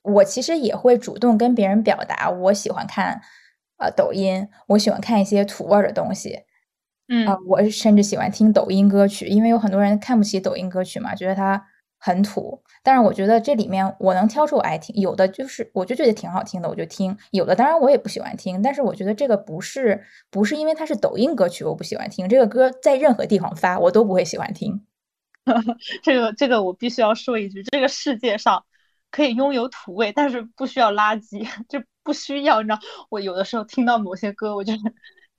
我其实也会主动跟别人表达，我喜欢看呃抖音，我喜欢看一些土味的东西。嗯啊，我甚至喜欢听抖音歌曲，因为有很多人看不起抖音歌曲嘛，觉得它很土。但是我觉得这里面我能挑出我爱听，有的就是我就觉得挺好听的，我就听；有的当然我也不喜欢听，但是我觉得这个不是不是因为它是抖音歌曲我不喜欢听，这个歌在任何地方发我都不会喜欢听。这个这个我必须要说一句，这个世界上可以拥有土味，但是不需要垃圾，就不需要。你知道，我有的时候听到某些歌，我就是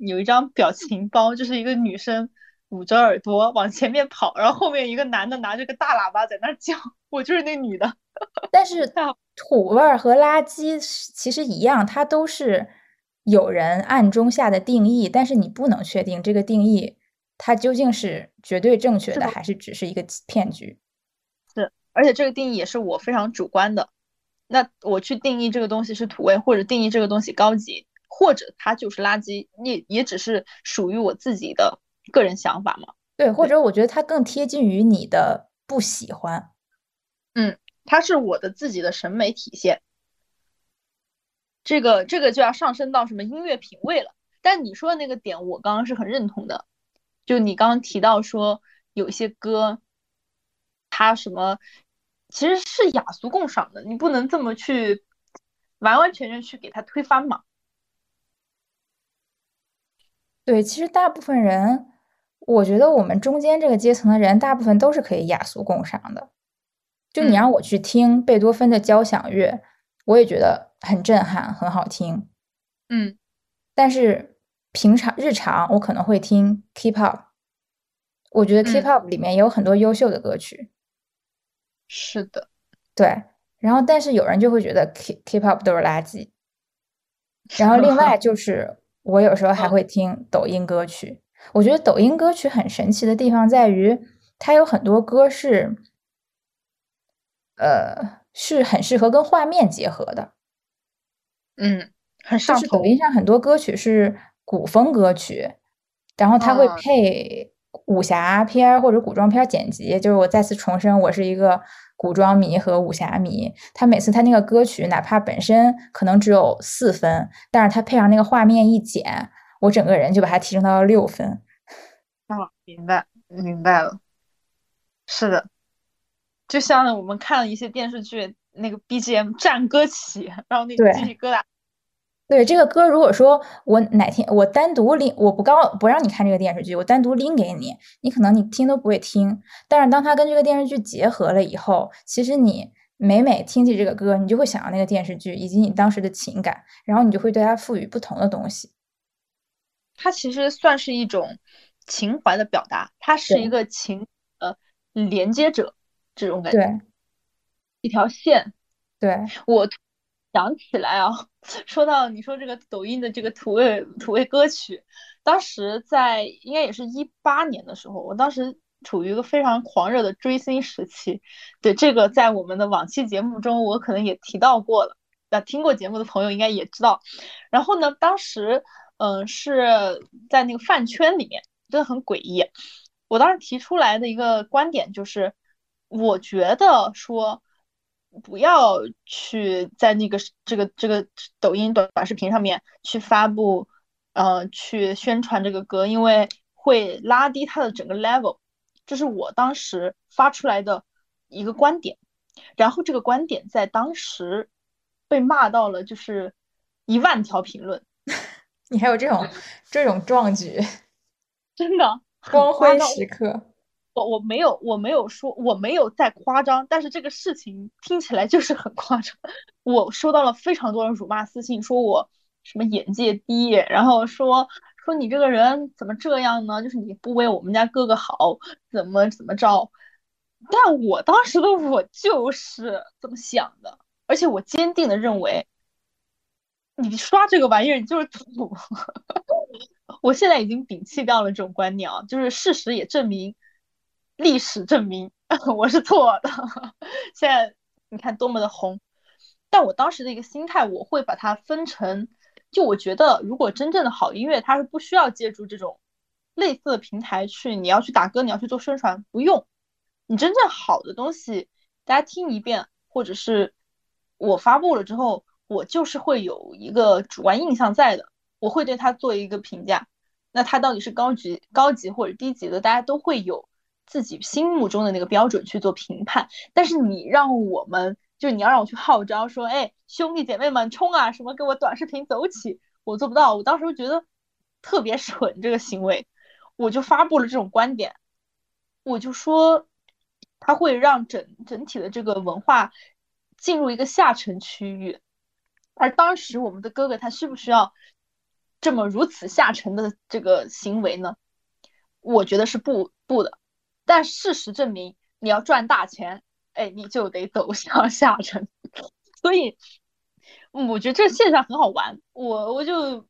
有一张表情包，就是一个女生捂着耳朵往前面跑，然后后面一个男的拿着个大喇叭在那儿叫，我就是那女的。但是土味儿和垃圾是其实一样，它都是有人暗中下的定义，但是你不能确定这个定义它究竟是绝对正确的，还是只是一个骗局。是而且这个定义也是我非常主观的。那我去定义这个东西是土味，或者定义这个东西高级，或者它就是垃圾，也也只是属于我自己的个人想法嘛。对，或者我觉得它更贴近于你的不喜欢。嗯它是我的自己的审美体现。这个这个就要上升到什么音乐品味了。但你说的那个点，我刚刚是很认同的。就你刚刚提到说，有一些歌，它什么其实是雅俗共赏的，你不能这么去完完全全去给它推翻嘛。对，其实大部分人，我觉得我们中间这个阶层的人，大部分都是可以雅俗共赏的。就你嗯让我去听贝多芬的交响乐，我也觉得很震撼，很好听。嗯但是平常日常我可能会听 K-pop，我觉得嗯 K-pop 里面也有很多优秀的歌曲。是的，对，然后但是有人就会觉得 K K-pop 都是垃圾。然后 另外就是我有时候还嗯会听抖音歌曲，我觉得抖音歌曲很神奇的地方在于，它有很多歌是，呃，是很适合跟画面结合的。嗯，很上头是抖。音上很多歌曲是古风歌曲，然后它会嗯配武侠片或者古装片剪辑。就是我再次重申，我是一个古装迷和武侠迷。他每次他那个歌曲，哪怕本身可能只有四分，但是他配上那个画面一剪，我整个人就把它提升到了六分。哦，明白，明白了。是的，就像我们看了一些电视剧，那个 BGM 战歌起，然后那个对鸡皮疙瘩。对这个歌，如果说我哪天我单独拎，我不告不让你看这个电视剧，我单独拎给你，你可能你听都不会听。但是当它跟这个电视剧结合了以后，其实你每每听起这个歌，你就会想到那个电视剧以及你当时的情感，然后你就会对它赋予不同的东西。它其实算是一种情怀的表达，它是一个情呃连接者这种感觉，对一条线。对，我想起来啊，说到你说这个抖音的这个土味土味歌曲，当时在应该也是一八年的时候，我当时处于一个非常狂热的追星时期。对这个，在我们的往期节目中，我可能也提到过了。那听过节目的朋友应该也知道。然后呢，当时嗯、是在那个饭圈里面，真的很诡异。我当时提出来的一个观点就是，我觉得说。不要去在那个这个这个抖音短短视频上面去发布，呃，去宣传这个歌，因为会拉低它的整个 level。这是我当时发出来的一个观点，然后这个观点在当时被骂到了就是一万条评论，你还有这种这种壮举，真的光辉。时刻。我我没有我没有说我没有在夸张，但是这个事情听起来就是很夸张。我收到了非常多的辱骂私信，说我什么眼界低，然后说说你这个人怎么这样呢？就是你不为我们家哥哥好，怎么怎么着？但我当时的我就是这么想的，而且我坚定的认为，你刷这个玩意儿你就是土。我现在已经摒弃掉了这种观念啊，就是事实也证明。历史证明 我是错的，现在你看多么的红，但我当时的一个心态，我会把它分成，就我觉得如果真正的好音乐，它是不需要借助这种类似的平台去，你要去打歌，你要去做宣传，不用，你真正好的东西，大家听一遍，或者是我发布了之后，我就是会有一个主观印象在的，我会对它做一个评价，那它到底是高级、高级或者低级的，大家都会有。自己心目中的那个标准去做评判，但是你让我们，就是你要让我去号召说，哎，兄弟姐妹们冲啊，什么给我短视频走起，我做不到。我当时觉得特别蠢这个行为，我就发布了这种观点，我就说它会让整整体的这个文化进入一个下沉区域，而当时我们的哥哥他需不需要这么如此下沉的这个行为呢？我觉得是不不的。但事实证明，你要赚大钱，哎，你就得走向下沉。所以，我觉得这个现象很好玩。我我就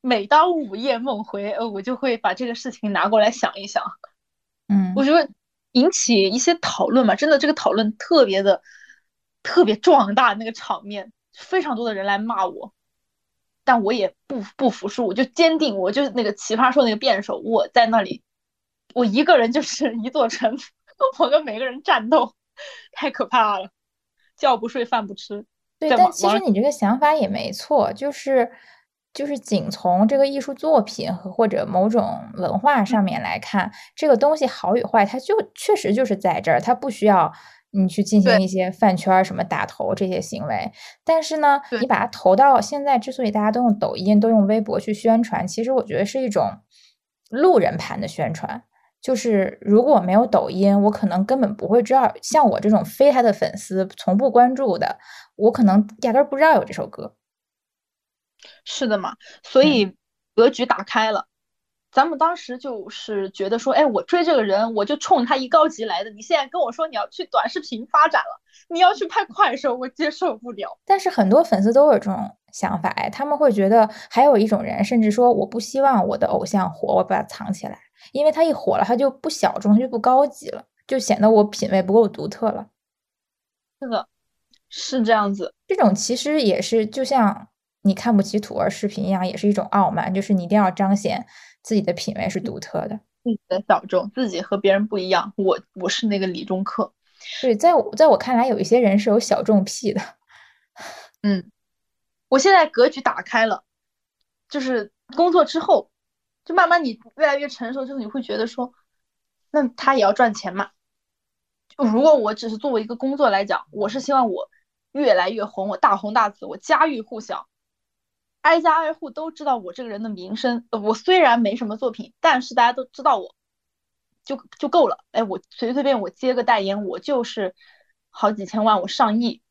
每当午夜梦回，呃，我就会把这个事情拿过来想一想。嗯，我觉得引起一些讨论嘛，真的这个讨论特别的特别壮大，那个场面非常多的人来骂我，但我也不不服输，我就坚定，我就那个奇葩说那个辩手，我在那里。我一个人就是 一座城，我跟每个人战斗，太可怕了，觉不睡，饭不吃。对，但其实你这个想法也没错，就是就是仅从这个艺术作品和或者某种文化上面来看，这个东西好与坏，它就确实就是在这儿，它不需要你去进行一些饭圈什么打头这些行为。但是呢，你把它投到现在，之所以大家都用抖音、都用微博去宣传，其实我觉得是一种路人盘的宣传。就是如果没有抖音，我可能根本不会知道。像我这种非他的粉丝，从不关注的，我可能压根儿不知道有这首歌。是的嘛，所以格局打开了。嗯、咱们当时就是觉得说，哎，我追这个人，我就冲他一高级来的。你现在跟我说你要去短视频发展了，你要去拍快手，我接受不了。但是很多粉丝都有这种想法，哎，他们会觉得，还有一种人，甚至说，我不希望我的偶像火，我把它藏起来。因为它一火了，它就不小众，它就不高级了，就显得我品味不够独特了。是的，是这样子。这种其实也是，就像你看不起土味视频一样，也是一种傲慢，就是你一定要彰显自己的品味是独特的，自己的小众，自己和别人不一样。我我是那个理中客。对，在我在我看来，有一些人是有小众癖的。嗯，我现在格局打开了，就是工作之后。就慢慢你越来越成熟之后，你会觉得说，那他也要赚钱嘛。就如果我只是作为一个工作来讲，我是希望我越来越红，我大红大紫，我家喻户晓，挨家挨户都知道我这个人的名声。我虽然没什么作品，但是大家都知道我，就就够了。哎，我随随便我接个代言，我就是好几千万，我上亿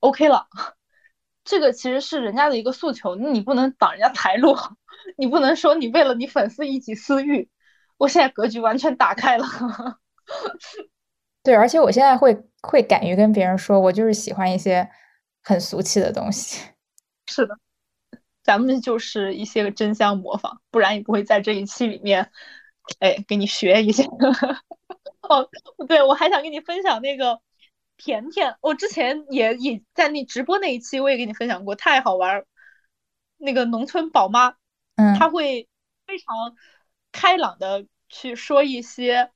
，OK 了。这个其实是人家的一个诉求，你不能挡人家财路。你不能说你为了你粉丝一己私欲，我现在格局完全打开了。对，而且我现在会会敢于跟别人说，我就是喜欢一些很俗气的东西。是的，咱们就是一些个真相模仿，不然也不会在这一期里面，哎，给你学一下。哦，对，我还想跟你分享那个甜甜，我之前也也在那直播那一期，我也给你分享过，太好玩儿。那个农村宝妈，嗯。他会非常开朗的去说一些，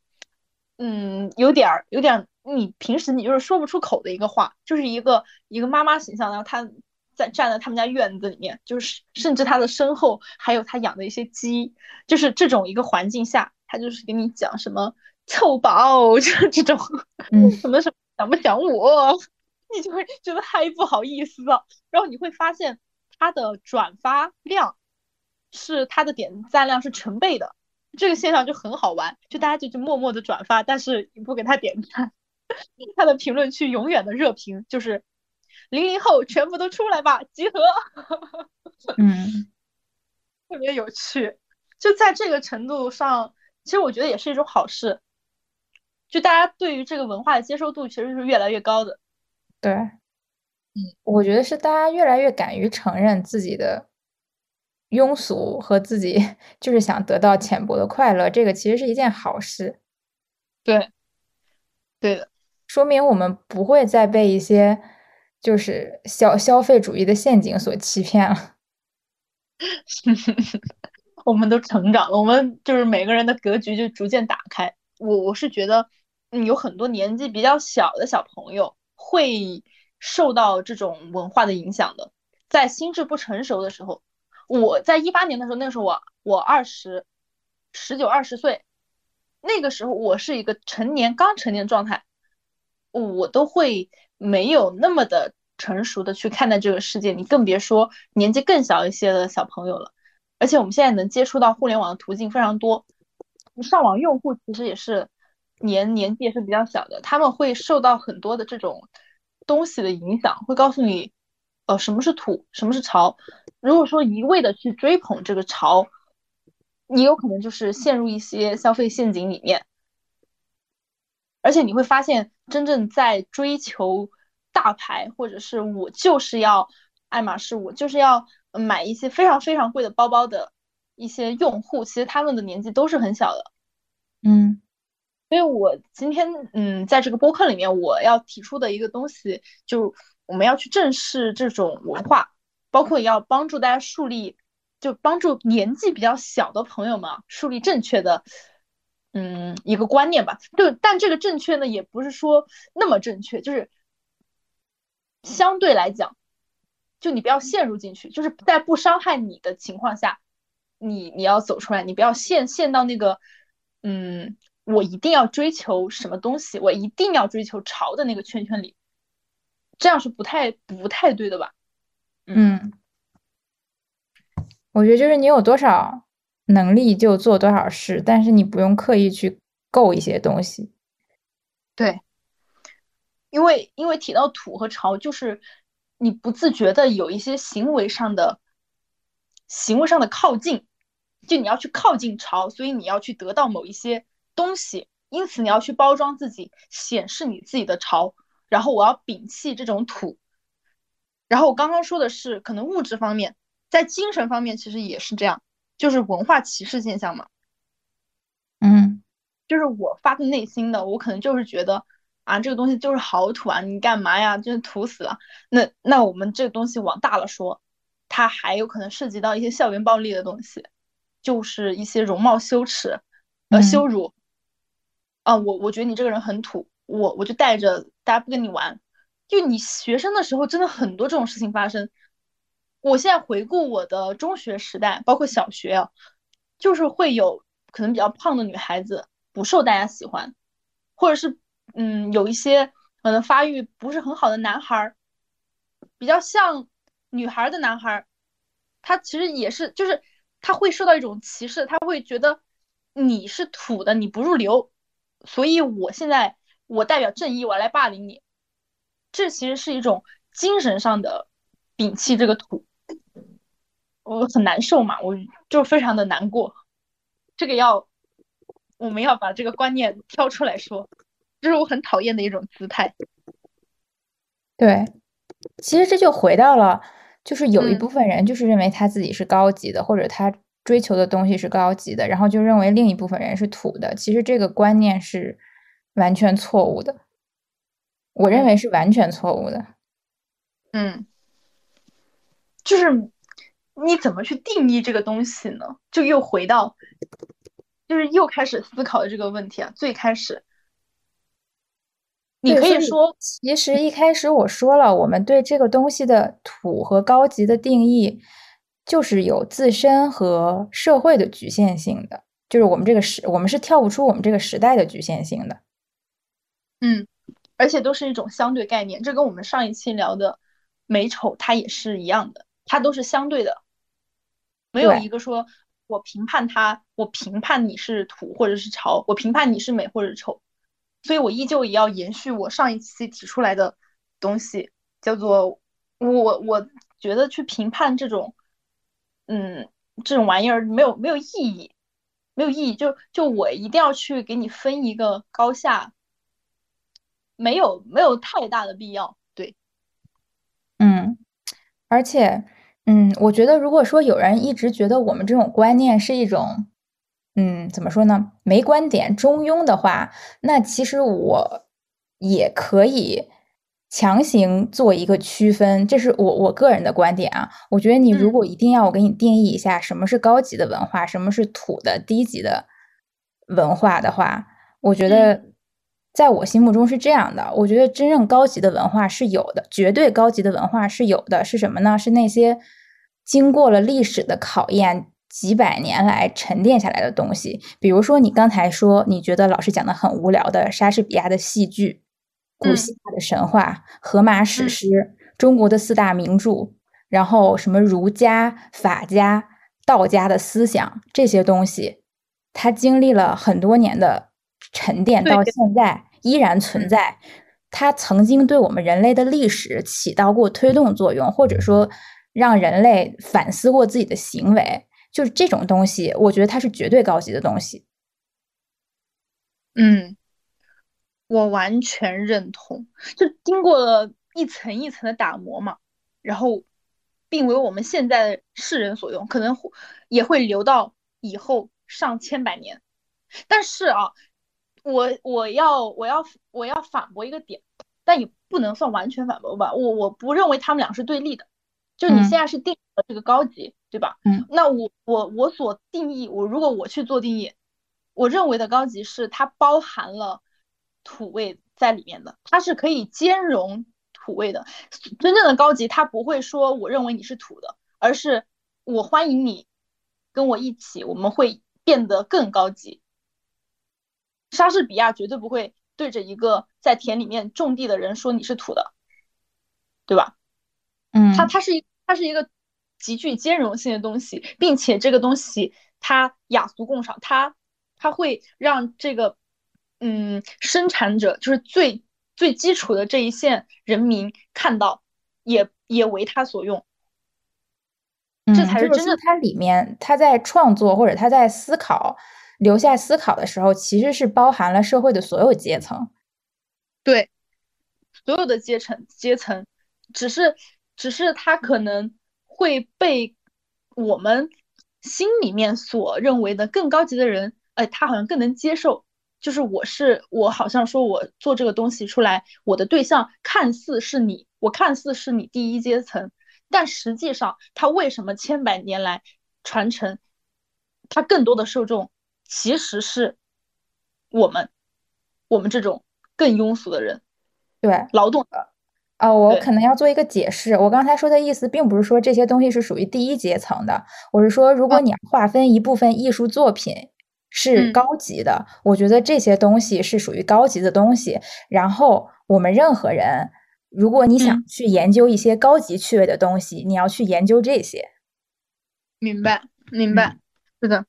嗯，有点儿有点儿你平时你就是说不出口的一个话，就是一个一个妈妈形象，然后他在站在他们家院子里面，就是甚至他的身后还有他养的一些鸡，就是这种一个环境下，他就是给你讲什么臭宝，就是这种，嗯。什么什么想不想我，你就会觉得太不好意思了，然后你会发现它的转发量是它的点赞量是成倍的，这个现象就很好玩，就大家就就默默的转发，但是你不给他点赞，他的评论区永远的热评就是零零后全部都出来吧，集合，嗯特别有趣。就在这个程度上，其实我觉得也是一种好事，就大家对于这个文化的接受度其实是越来越高的。对，嗯，我觉得是大家越来越敢于承认自己的庸俗和自己 就是想得到浅薄的快乐，这个其实是一件好事，对，对的，说明我们不会再被一些就是消消费主义的陷阱所欺骗了。我们都成长了，我们就是每个人的格局就逐渐打开。我我是觉得，嗯，有很多年纪比较小的小朋友会受到这种文化的影响的，在心智不成熟的时候，我在一八年的时候，那时候我我二十十九二十岁，那个时候我是一个成年刚成年状态，我都会没有那么的成熟的去看待这个世界，你更别说年纪更小一些的小朋友了。而且我们现在能接触到互联网的途径非常多，上网用户其实也是年年纪也是比较小的，他们会受到很多的这种东西的影响，会告诉你，呃，什么是土，什么是潮。如果说一味的去追捧这个潮，你有可能就是陷入一些消费陷阱里面，而且你会发现，真正在追求大牌，或者是我就是要爱马仕，我就是要买一些非常非常贵的包包的一些用户，其实他们的年纪都是很小的。嗯所以我今天嗯，在这个播客里面，我要提出的一个东西，就我们要去正视这种文化，包括也要帮助大家树立，就帮助年纪比较小的朋友们，树立正确的嗯一个观念吧。就但这个正确呢，也不是说那么正确，就是相对来讲，就你不要陷入进去，就是在不伤害你的情况下，你你要走出来，你不要陷陷到那个嗯。我一定要追求什么东西，我一定要追求潮的那个圈圈里，这样是不太不太对的吧？嗯，我觉得就是你有多少能力就做多少事，但是你不用刻意去够一些东西。对，因为因为提到土和潮，就是你不自觉的有一些行为上的行为上的靠近，就你要去靠近潮，所以你要去得到某一些。东西，因此你要去包装自己，显示你自己的潮。然后我要摒弃这种土。然后我刚刚说的是可能物质方面，在精神方面其实也是这样，就是文化歧视现象嘛。嗯，就是我发自内心的，我可能就是觉得啊，这个东西就是好土啊，你干嘛呀？就是土死了。那那我们这个东西往大了说，它还有可能涉及到一些校园暴力的东西，就是一些容貌羞耻，呃，羞辱。啊，我我觉得你这个人很土，我我就带着大家不跟你玩。就你学生的时候，真的很多这种事情发生。我现在回顾我的中学时代，包括小学啊，就是会有可能比较胖的女孩子不受大家喜欢，或者是嗯有一些可能发育不是很好的男孩儿，比较像女孩的男孩儿，他其实也是就是他会受到一种歧视，他会觉得你是土的，你不入流。所以，我现在我代表正义，我来霸凌你，这其实是一种精神上的摒弃这个土，我很难受嘛，我就非常的难过。这个要我们要把这个观念挑出来说，这是我很讨厌的一种姿态。对，其实这就回到了，就是有一嗯部分人就是认为他自己是高级的，或者他追求的东西是高级的，然后就认为另一部分人是土的。其实这个观念是完全错误的，我认嗯为是完全错误的。嗯，就是你怎么去定义这个东西呢？就又回到，就是又开始思考的这个问题啊。最开始，你可以说，其实一开始我说了，我们对这个东西的土和高级的定义，就是有自身和社会的局限性的，就是我们这个时，我们是跳不出我们这个时代的局限性的。嗯，而且都是一种相对概念，这跟我们上一期聊的美丑它也是一样的，它都是相对的，没有一个说我评判它，我评判你是土或者是潮，我评判你是美或者是丑，所以我依旧也要延续我上一期提出来的东西，叫做我我觉得去评判这种，嗯，这种玩意儿没有没有意义，没有意义，就就我一定要去给你分一个高下，没有没有太大的必要，对，嗯，而且，嗯，我觉得如果说有人一直觉得我们这种观念是一种，嗯，怎么说呢，没观点、中庸的话，那其实我也可以强行做一个区分，这是我我个人的观点啊。我觉得你如嗯。果一定要我给你定义一下什么是高级的文化，什么是土的低级的文化的话，我觉得在我心目中是这样的。我觉得真正高级的文化是有的，绝对高级的文化是有的。是什么呢？是那些经过了历史的考验。几百年来沉淀下来的东西，比如说你刚才说你觉得老师讲的很无聊的莎士比亚的戏剧、古嗯希腊的神话、荷马史嗯诗、中国的四大名著，然后什么儒家、法家、道家的思想这些东西，它经历了很多年的沉淀，到现在依然存嗯在。它曾经对我们人类的历史起到过推动作用，或者说让人类反思过自己的行为。就是这种东西，我觉得它是绝对高级的东西。嗯，我完全认同，就经过了一层一层的打磨嘛，然后并为我们现在的世人所用，可能会也会留到以后上千百年。但是啊，我我要我要我要反驳一个点，但也不能算完全反驳吧。我我不认为他们俩是对立的，就你嗯现在是定义了这个高级，对吧？嗯，那我我我所定义，我如果我去做定义，我认为的高级是它包含了土味在里面的，它是可以兼容土味的。真正的高级，它不会说我认为你是土的，而是我欢迎你跟我一起，我们会变得更高级。莎士比亚绝对不会对着一个在田里面种地的人说你是土的，对吧？嗯，它它是一它是一个极具兼容性的东西，并且这个东西它雅俗共赏，它它会让这个嗯生产者就是最最基础的这一线人民看到，也也为他所用。这才是真正说它里面他在创作或者他在思考留下思考的时候，其实是包含了社会的所有阶层。对，所有的阶层阶层，只是只是他可能会被我们心里面所认为的更高级的人，哎，他好像更能接受。就是我是我，好像说我做这个东西出来，我的对象看似是你，我看似是你第一阶层，但实际上他为什么千百年来传承，他更多的受众其实是我们，我们这种更庸俗的人。对，劳动的哦，我可能要做一个解释。我刚才说的意思，并不是说这些东西是属于第一阶层的，我是说，如果你要划分一部分艺术作品是嗯高级的，我觉得这些东西是属于高级的东西。然后我们任何人，如果你想嗯去研究一些高级趣味的东西，你要去研究这些。明白，明白，是的，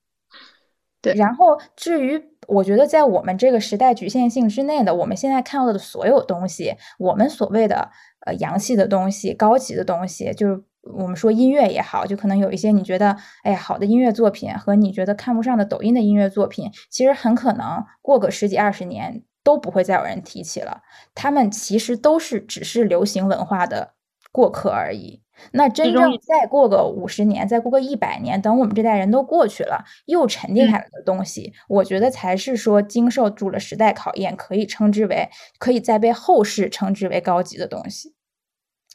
对然后至于我觉得在我们这个时代局限性之内的，我们现在看到的所有东西，我们所谓的呃洋气的东西、高级的东西，就是我们说音乐也好，就可能有一些你觉得哎呀好的音乐作品和你觉得看不上的抖音的音乐作品，其实很可能过个十几二十年都不会再有人提起了。他们其实都是只是流行文化的过客而已。那真正再过个五十年，再过个一百年，等我们这代人都过去了，又沉淀嗯下来的东西，我觉得才是说经受住了时代考验，可以称之为，可以再被后世称之为高级的东西。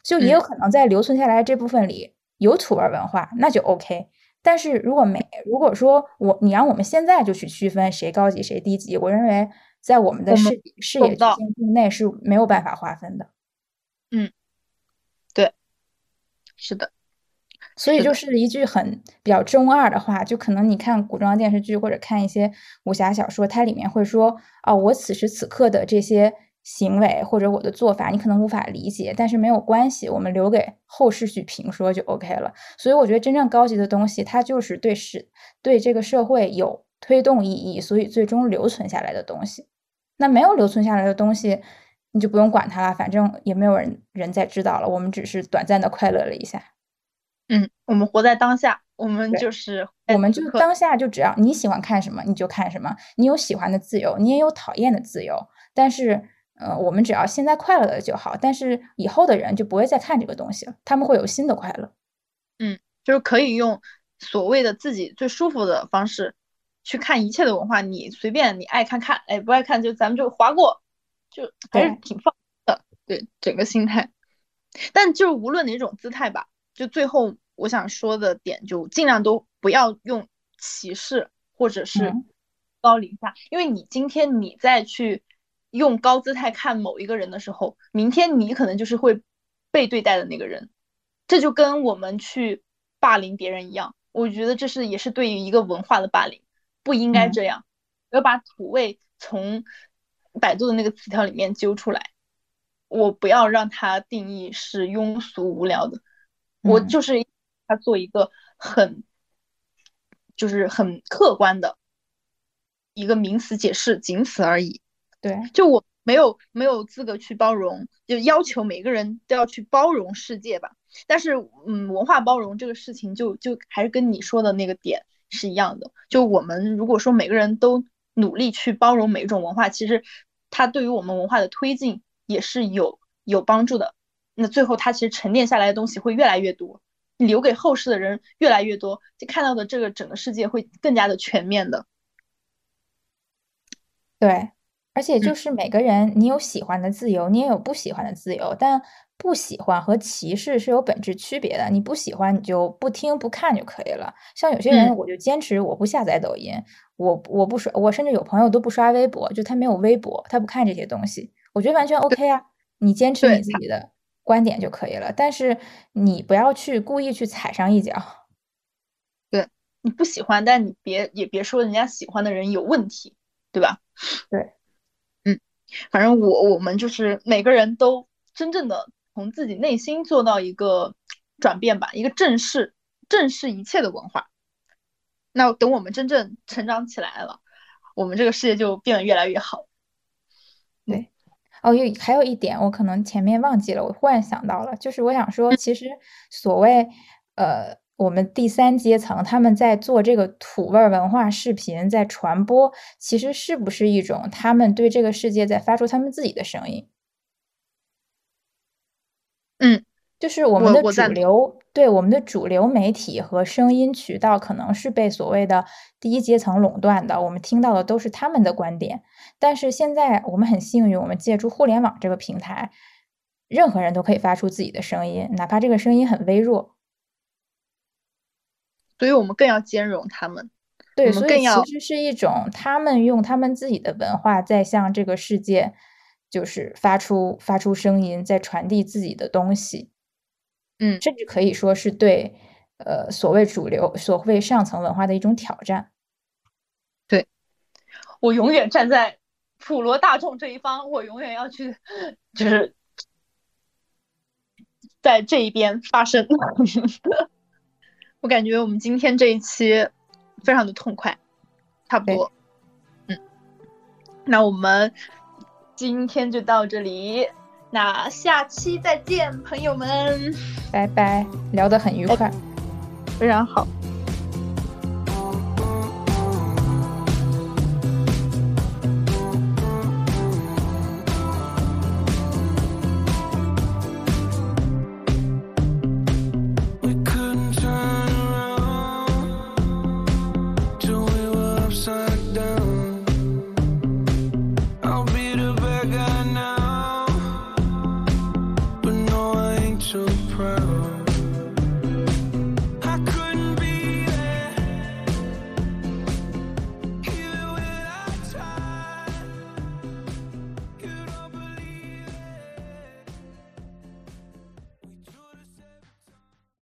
就也有嗯可能在留存下来这部分里有土味儿文化，那就 OK。但是如果没，如果说我你让我们现在就去区分谁高级谁低级，我认为在我们的视视野局做不到限境内是没有办法划分的。是的，所以就是一句很比较中二的话，就可能你看古装电视剧或者看一些武侠小说，它里面会说啊，我此时此刻的这些行为或者我的做法，你可能无法理解，但是没有关系，我们留给后世去评说就 OK 了。所以我觉得真正高级的东西，它就是对是对这个社会有推动意义，所以最终留存下来的东西。那没有留存下来的东西，你就不用管它了，反正也没有人人再知道了，我们只是短暂的快乐了一下。嗯，我们活在当下，我们就是我们就当下就只要你喜欢看什么你就看什么，你有喜欢的自由，你也有讨厌的自由。但是，呃，我们只要现在快乐的就好。但是以后的人就不会再看这个东西了，他们会有新的快乐。嗯就是可以用所谓的自己最舒服的方式去看一切的文化，你随便你爱看看，哎不爱看就咱们就划过，就还是挺放的，对整个心态。但就是无论哪种姿态吧，就最后我想说的点，就尽量都不要用歧视或者是嗯高临下，因为你今天你再去用高姿态看某一个人的时候，明天你可能就是会被对待的那个人。这就跟我们去霸凌别人一样，我觉得这是也是对于一个文化的霸凌，不应该嗯这样。要把土味从百度的那个词条里面揪出来，我不要让它定义是庸俗无聊的，我嗯就是它做一个很就是很客观的一个名词解释，仅此而已。对，就我没有没有资格去包容，就要求每个人都要去包容世界吧。但是，嗯，文化包容这个事情就就还是跟你说的那个点是一样的。就我们如果说每个人都努力去包容每一种文化，其实它对于我们文化的推进也是有有帮助的。那最后它其实沉淀下来的东西会越来越多，留给后世的人越来越多，就看到的这个整个世界会更加的全面的。对，而且就嗯是每个人，你有喜欢的自由，你也有不喜欢的自由，但不喜欢和歧视是有本质区别的。你不喜欢，你就不听不看就可以了。像有些人，嗯我就坚持我不下载抖音，我我不刷，我甚至有朋友都不刷微博，就他没有微博，他不看这些东西，我觉得完全 OK 啊。你坚持你自己的观点就可以了，但是你不要去故意去踩上一脚。对你不喜欢，但你别也别说人家喜欢的人有问题，对吧？对，嗯，反正我我们就是每个人都真正的从自己内心做到一个转变吧，一个正视正视一切的文化。那等我们真正成长起来了，我们这个世界就变得越来越好。对哦，有还有一点，我可能前面忘记了，我忽然想到了，就是我想说，嗯其实所谓呃，我们第三阶层他们在做这个土味儿文化视频，在传播，其实是不是一种他们对这个世界在发出他们自己的声音？嗯，就是我们的主流，对我们的主流媒体和声音渠道可能是被所谓的第一阶层垄断的，我们听到的都是他们的观点。但是现在我们很幸运，我们借助互联网这个平台，任何人都可以发出自己的声音，哪怕这个声音很微弱。所以我们更要兼容他们。对，我们所以更要其实是一种他们用他们自己的文化在向这个世界，就是发出发出声音，在传递自己的东西。嗯甚至可以说是对呃所谓主流、所谓上层文化的一种挑战。对我永远站在普罗大众这一方，我永远要去，就是在这一边发声。我感觉我们今天这一期非常的痛快，差不多。嗯，那我们今天就到这里，那下期再见，朋友们，拜拜，聊得很愉快。非常好。